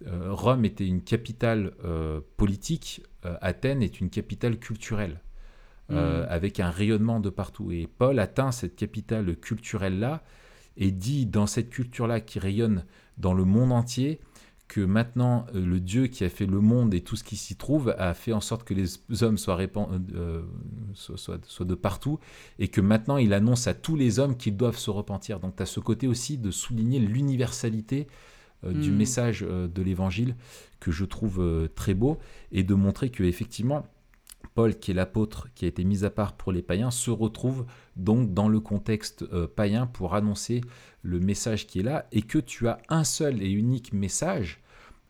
Euh, Rome était une capitale euh, politique, euh, Athènes est une capitale culturelle, Mhm. avec un rayonnement de partout. Et Paul atteint cette capitale culturelle-là et dit dans cette culture-là qui rayonne dans le monde entier que maintenant le Dieu qui a fait le monde et tout ce qui s'y trouve a fait en sorte que les hommes soient, répan- euh, soient, soient- soient de partout et que maintenant il annonce à tous les hommes qu'ils doivent se repentir. Donc tu as ce côté aussi de souligner l'universalité euh, du Mm. message euh, de l'évangile que je trouve euh, très beau et de montrer que effectivement Paul, qui est l'apôtre qui a été mis à part pour les païens, se retrouve donc dans le contexte euh, païen pour annoncer le message qui est là et que tu as un seul et unique message,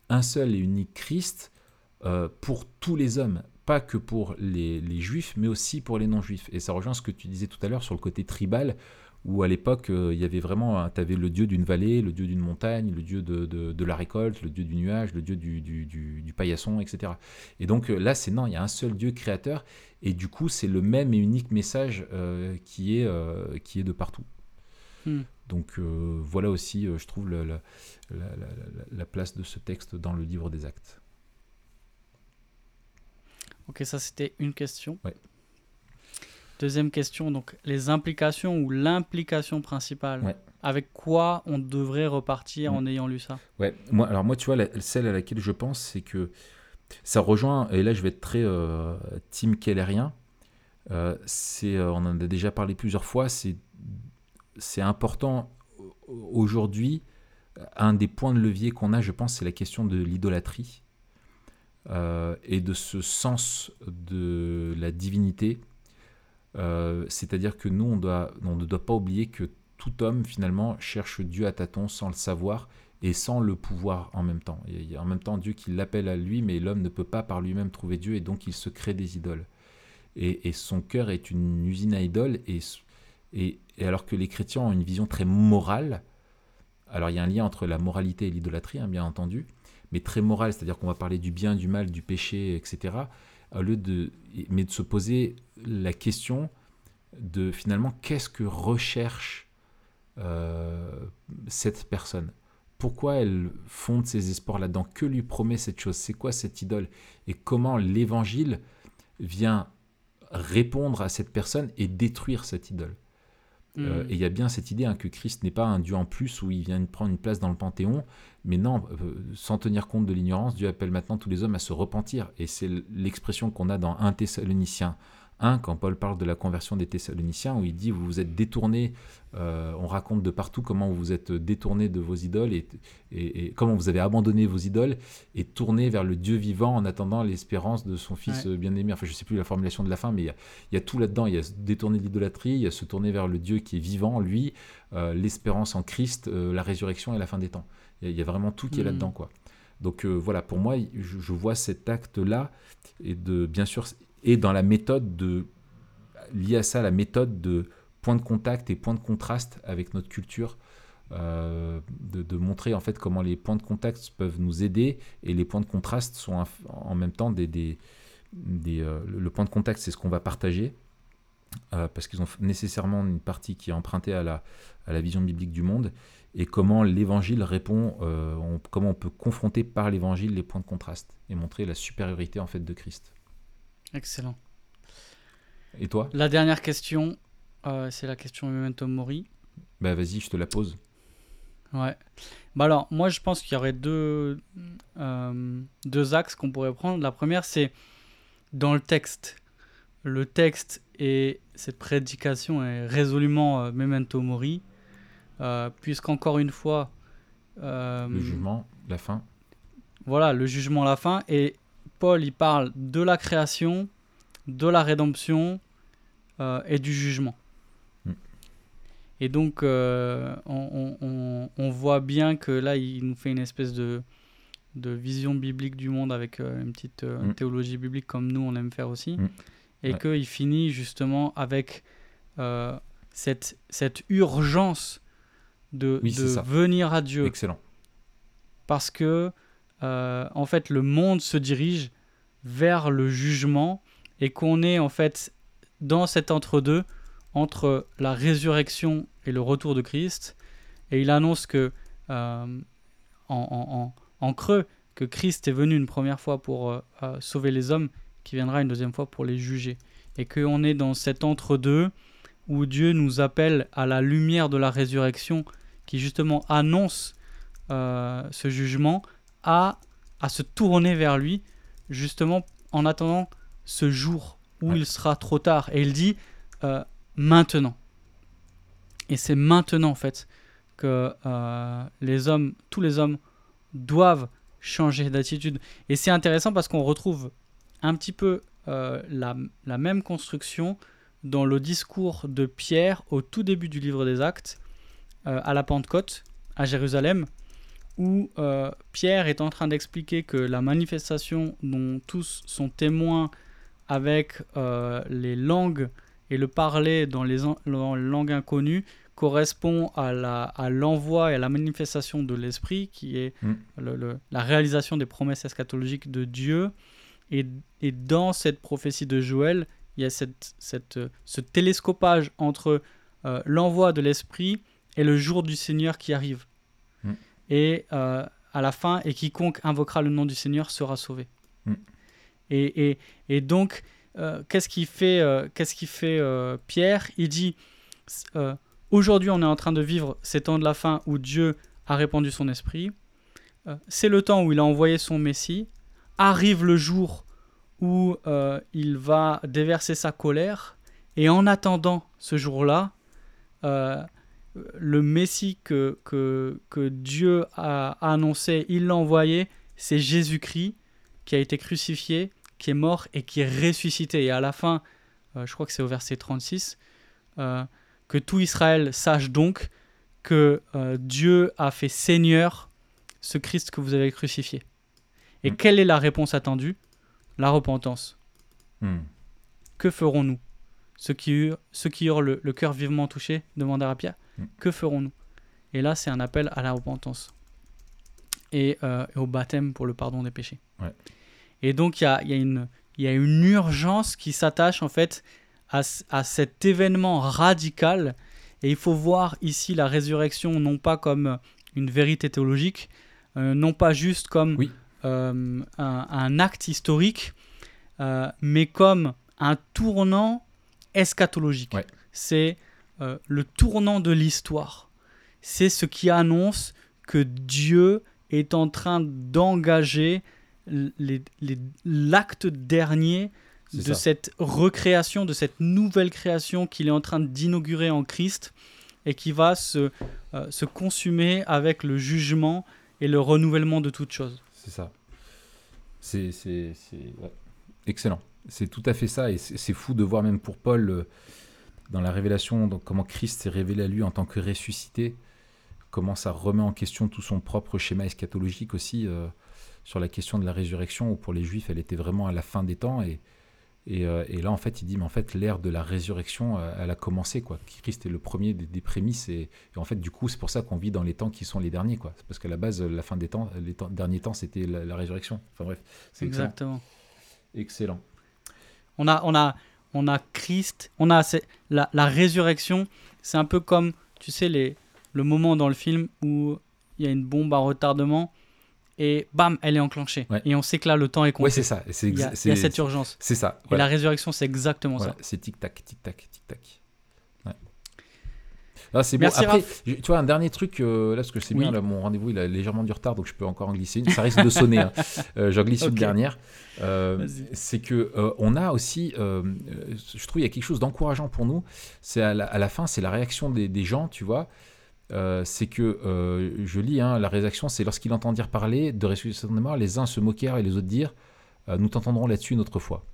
un seul et unique Christ euh, pour tous les hommes, pas que pour les, les juifs, mais aussi pour les non-juifs. Et ça rejoint ce que tu disais tout à l'heure sur le côté tribal, où à l'époque, euh, il y avait vraiment, tu avais le dieu d'une vallée, le dieu d'une montagne, le dieu de, de- de la récolte, le dieu du nuage, le dieu du, du- du- du paillasson, etc. Et donc euh, là, c'est non, il y a un seul Dieu créateur, et du coup, c'est le même et unique message euh, qui, est, euh, qui est de partout. Hmm. Donc euh, voilà aussi, je trouve, la, la- la- la- la place de ce texte dans le livre des actes. Ok, ça c'était une question. Ouais. Deuxième question, donc les implications ou l'implication principale. Ouais. Avec quoi on devrait repartir Mm. en ayant lu ça? Ouais, moi, alors moi, tu vois, la- celle à laquelle je pense, c'est que ça rejoint, et là je vais être très euh, team kellerien, euh, c'est, euh, on en a déjà parlé plusieurs fois, c'est, c'est important au- aujourd'hui, un des points de levier qu'on a, je pense, c'est la question de l'idolâtrie euh, et de ce sens de la divinité. Euh, c'est-à-dire que nous, on, ne doit pas oublier que tout homme, finalement, cherche Dieu à tâtons sans le savoir et sans le pouvoir en même temps. Il y a en même temps Dieu qui l'appelle à lui, mais l'homme ne peut pas par lui-même trouver Dieu, et donc il se crée des idoles. Et, son cœur est une usine à idoles, et alors que les chrétiens ont une vision très morale, alors il y a un lien entre la moralité et l'idolâtrie, hein, bien entendu, mais très morale, c'est-à-dire qu'on va parler du bien, du mal, du péché, etc., au lieu de, mais de se poser la question de finalement qu'est-ce que recherche euh, cette personne? Pourquoi elle fonde ses espoirs là-dedans? Que lui promet cette chose? C'est quoi cette idole? Et comment l'évangile vient répondre à cette personne et détruire cette idole? Euh. Et il y a bien cette idée hein, que Christ n'est pas un Dieu en plus où il vient prendre une place dans le Panthéon, mais non, euh, sans tenir compte de l'ignorance, Dieu appelle maintenant tous les hommes à se repentir. Et c'est l'expression qu'on a dans 1 Thessaloniciens 1, quand Paul parle de la conversion des Thessaloniciens, où il dit Vous vous êtes détournés, euh, on raconte de partout comment vous vous êtes détournés de vos idoles et, et- et comment vous avez abandonné vos idoles et tourné vers le Dieu vivant en attendant l'espérance de son Fils Ouais. bien-aimé. Enfin, je ne sais plus la formulation de la fin, mais il y a, il y a tout là-dedans. Il y a se détourner de l'idolâtrie, il y a se tourner vers le Dieu qui est vivant, lui, euh, l'espérance en Christ, euh, la résurrection et la fin des temps. Il y a, il y a vraiment tout qui est Mhm. là-dedans, quoi. Donc euh, voilà, pour moi, je, je vois cet acte-là et de bien sûr et dans la méthode de lié à ça la méthode de point de contact et point de contraste avec notre culture. euh, de, montrer en fait comment les points de contact peuvent nous aider et les points de contraste sont en même temps des, des, euh, le point de contact c'est ce qu'on va partager euh, parce qu'ils ont nécessairement une partie qui est empruntée à la, à la vision biblique du monde et comment l'évangile répond, on- comment on peut confronter par l'évangile les points de contraste et montrer la supériorité en fait de Christ. Excellent. Et toi? La dernière question, euh, c'est la question Memento Mori. Bah vas-y, je te la pose. Ouais. Bah alors, moi, je pense qu'il y aurait deux, euh, deux axes qu'on pourrait prendre. La première, c'est dans le texte. Le texte et cette prédication est résolument euh, Memento Mori, puisqu'encore une fois, Le jugement, la fin. voilà, le jugement la fin. Et Paul, il parle de la création, de la rédemption euh, et du jugement. Mm. Et donc, euh, on, on- on- on voit bien que là, il nous fait une espèce de, de vision biblique du monde avec euh, une petite Mm. théologie biblique comme nous, on aime faire aussi. Mm. Et Ouais. qu'il finit justement avec cette, cette urgence de, Oui, de venir à Dieu Excellent. parce que euh, en fait le monde se dirige vers le jugement et qu'on est en fait dans cet entre-deux entre la résurrection et le retour de Christ. Et il annonce que euh, en, en, creux que Christ est venu une première fois pour euh, sauver les hommes, qui viendra une deuxième fois pour les juger. Et qu'on est dans cet entre-deux où Dieu nous appelle à la lumière de la résurrection, qui justement annonce ce jugement, à, à se tourner vers lui, justement en attendant ce jour où il sera trop tard. Et il dit euh, maintenant. Et c'est maintenant en fait que euh, les hommes, tous les hommes, doivent changer d'attitude. Et c'est intéressant parce qu'on retrouve un petit peu euh, la, la, même construction dans le discours de Pierre au tout début du livre des Actes, à la Pentecôte, à Jérusalem, où Pierre est en train d'expliquer que la manifestation dont tous sont témoins avec euh, les langues et le parler dans les, langues inconnues correspond à l'envoi et à la manifestation de l'Esprit, qui est mm. la réalisation des promesses eschatologiques de Dieu. Et, dans cette prophétie de Joël, il y a cette, ce télescopage entre euh, l'envoi de l'Esprit et le jour du Seigneur qui arrive. Et euh, à la fin, et quiconque invoquera le nom du Seigneur sera sauvé. Mm. Et, donc, euh, qu'est-ce qu'il fait, euh, qu'est-ce qui fait Pierre? Il dit, aujourd'hui on est en train de vivre ces temps de la fin où Dieu a répandu son esprit. c'est le temps où il a envoyé son Messie. Arrive le jour où il va déverser sa colère. Et en attendant ce jour-là, le Messie que, que, que Dieu a annoncé, il l'a envoyé, c'est Jésus-Christ qui a été crucifié, qui est mort et qui est ressuscité. Et à la fin, euh, je crois que c'est au verset 36, euh, que tout Israël sache donc que euh, Dieu a fait Seigneur ce Christ que vous avez crucifié. Et hmm. quelle est la réponse attendue? La repentance. Hmm. Que ferons-nous? Ceux qui, eurent, ceux qui eurent le, cœur vivement touché demandèrent à Pierre. Que ferons-nous? Et là, c'est un appel à la repentance et, et, au baptême pour le pardon des péchés. Ouais. Et donc, il y a, y, a une, y a une urgence qui s'attache en fait à, à, cet événement radical. Et il faut voir ici la résurrection non pas comme une vérité théologique, euh, non pas juste comme euh, un, un, acte historique, euh, mais comme un tournant eschatologique. C'est le tournant de l'histoire. C'est ce qui annonce que Dieu est en train d'engager l'acte dernier de cette recréation, de cette nouvelle création qu'il est en train d'inaugurer en Christ et qui va se, euh, se consumer avec le jugement et le renouvellement de toutes choses. C'est ça. C'est excellent. C'est tout à fait ça. Et c'est fou de voir même pour Paul, euh, dans la révélation, donc, comment Christ s'est révélé à lui en tant que ressuscité, comment ça remet en question tout son propre schéma eschatologique aussi. Euh, sur la question de la résurrection, où pour les Juifs, elle était vraiment à la fin des temps. Et, et, euh, là, en fait, il dit, mais en fait, l'ère de la résurrection, euh, elle a commencé. quoi. Christ est le premier des, prémices. Et, en fait, du coup, c'est pour ça qu'on vit dans les temps qui sont les derniers. quoi. Parce qu'à la base, la fin des temps, les derniers temps, c'était la, résurrection. Enfin bref, c'est exactement. Excellent. On a, on a, on a Christ, on a la, la résurrection. C'est un peu comme, tu sais, les, le moment dans le film où il y a une bombe à retardement et bam, elle est enclenchée. Et on sait que là, le temps est compté. Oui, c'est ça. Il y, a, cette urgence. C'est ça. Et la résurrection, c'est exactement ça. C'est tic-tac, tic-tac, tic-tac. Là, c'est bon. Après, tu vois, un dernier truc, euh, là, parce que c'est bien, là, mon rendez-vous, il a légèrement du retard, donc je peux encore en glisser une. Ça risque de sonner. Hein. Euh, J'en glisse une dernière. Euh, c'est que on a aussi, je trouve, il y a quelque chose d'encourageant pour nous. C'est à, la fin, c'est la réaction des, des gens, tu vois. Euh, c'est que, euh, je lis, hein, la réaction, c'est lorsqu'ils entendirent parler de ressuscitation de mort, les uns se moquèrent et les autres dirent euh, Nous t'entendrons là-dessus une autre fois.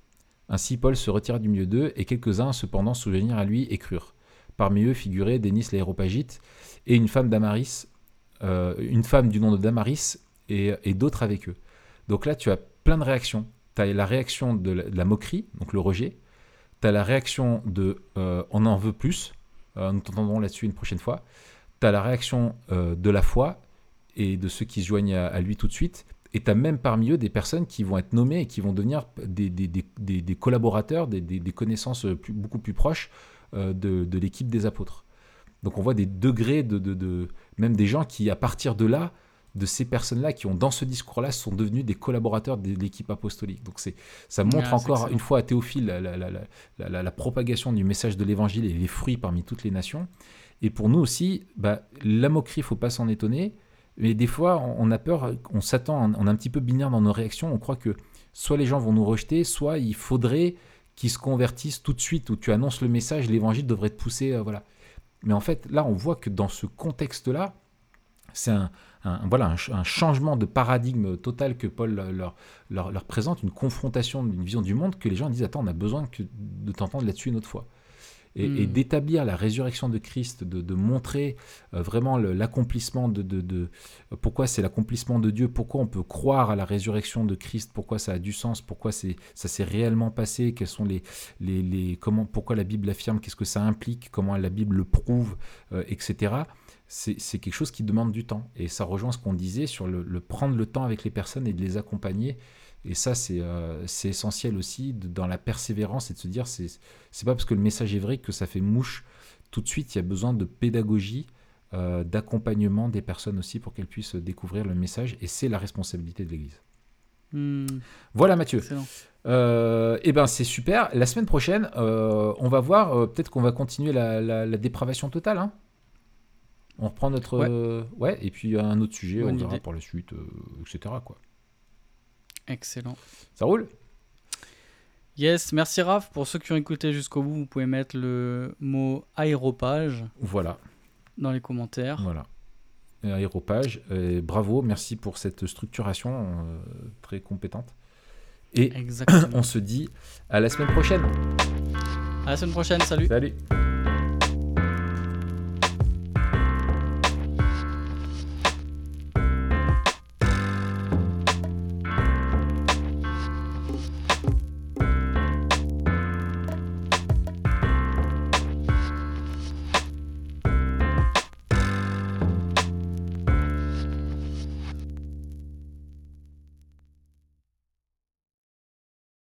Ainsi, Paul se retira du milieu d'eux, et quelques-uns, cependant, souvenirent à lui et crurent. Parmi eux figuraient Denis l'aéropagite et une femme d'Amaris, une femme du nom de Damaris, et, d'autres avec eux. Donc là, tu as plein de réactions. Tu as la réaction de la, moquerie, donc le rejet. Tu as la réaction de On en veut plus. nous t'entendrons là-dessus une prochaine fois tu as la réaction euh, de la foi et de ceux qui se joignent à, lui tout de suite, Et tu as même parmi eux des personnes qui vont être nommées et qui vont devenir des, collaborateurs, des, connaissances beaucoup plus proches euh, de, de l'équipe des apôtres. Donc on voit des degrés de, de, de, même des gens qui, à partir de là, de ces personnes-là qui ont, dans ce discours-là, sont devenus des collaborateurs de l'équipe apostolique. Donc c'est, ça montre ah, encore une fois à Théophile la, la, la, la, propagation du message de l'évangile et les fruits parmi toutes les nations. Et pour nous aussi, bah, la moquerie, il faut pas s'en étonner. Mais des fois, on a peur, on s'attend, on est un petit peu binaire dans nos réactions. On croit que soit les gens vont nous rejeter, soit il faudrait qu'ils se convertissent tout de suite, où tu annonces le message, l'évangile devrait te pousser. Euh, voilà. Mais en fait, là, on voit que dans ce contexte-là, c'est un, voilà, un, changement de paradigme total que Paul leur, leur, présente, une confrontation d'une vision du monde que les gens disent Attends, on a besoin que, de t'entendre là-dessus une autre fois et, hmm. d'établir la résurrection de Christ, de, montrer euh, vraiment l'accomplissement de, de, pourquoi c'est l'accomplissement de Dieu, pourquoi on peut croire à la résurrection de Christ, pourquoi ça a du sens, pourquoi ça s'est réellement passé, quels sont les, les, les, comment, pourquoi la Bible l'affirme, qu'est-ce que ça implique, comment la Bible le prouve, euh, etc. C'est quelque chose qui demande du temps. Et ça rejoint ce qu'on disait sur le, le, prendre le temps avec les personnes et de les accompagner et ça, c'est euh, essentiel aussi dans la persévérance et de se dire, c'est pas parce que le message est vrai que ça fait mouche. Tout de suite, il y a besoin de pédagogie, euh, d'accompagnement des personnes aussi pour qu'elles puissent découvrir le message. Et c'est la responsabilité de l'Église. Hmm. Voilà Mathieu. Euh, et eh ben c'est super. La semaine prochaine, euh, on va voir. Peut-être qu'on va continuer la, la, dépravation totale. Hein. on reprend notre ouais. Et puis un autre sujet, on verra par la suite, etc. Quoi. Excellent. Ça roule Yes, merci Raph. Pour ceux qui ont écouté jusqu'au bout, vous pouvez mettre le mot aéropage. Voilà. Dans les commentaires. Voilà. Aéropage. bravo, merci pour cette structuration euh, très compétente. Et on se dit à la semaine prochaine. À la semaine prochaine, salut. Salut.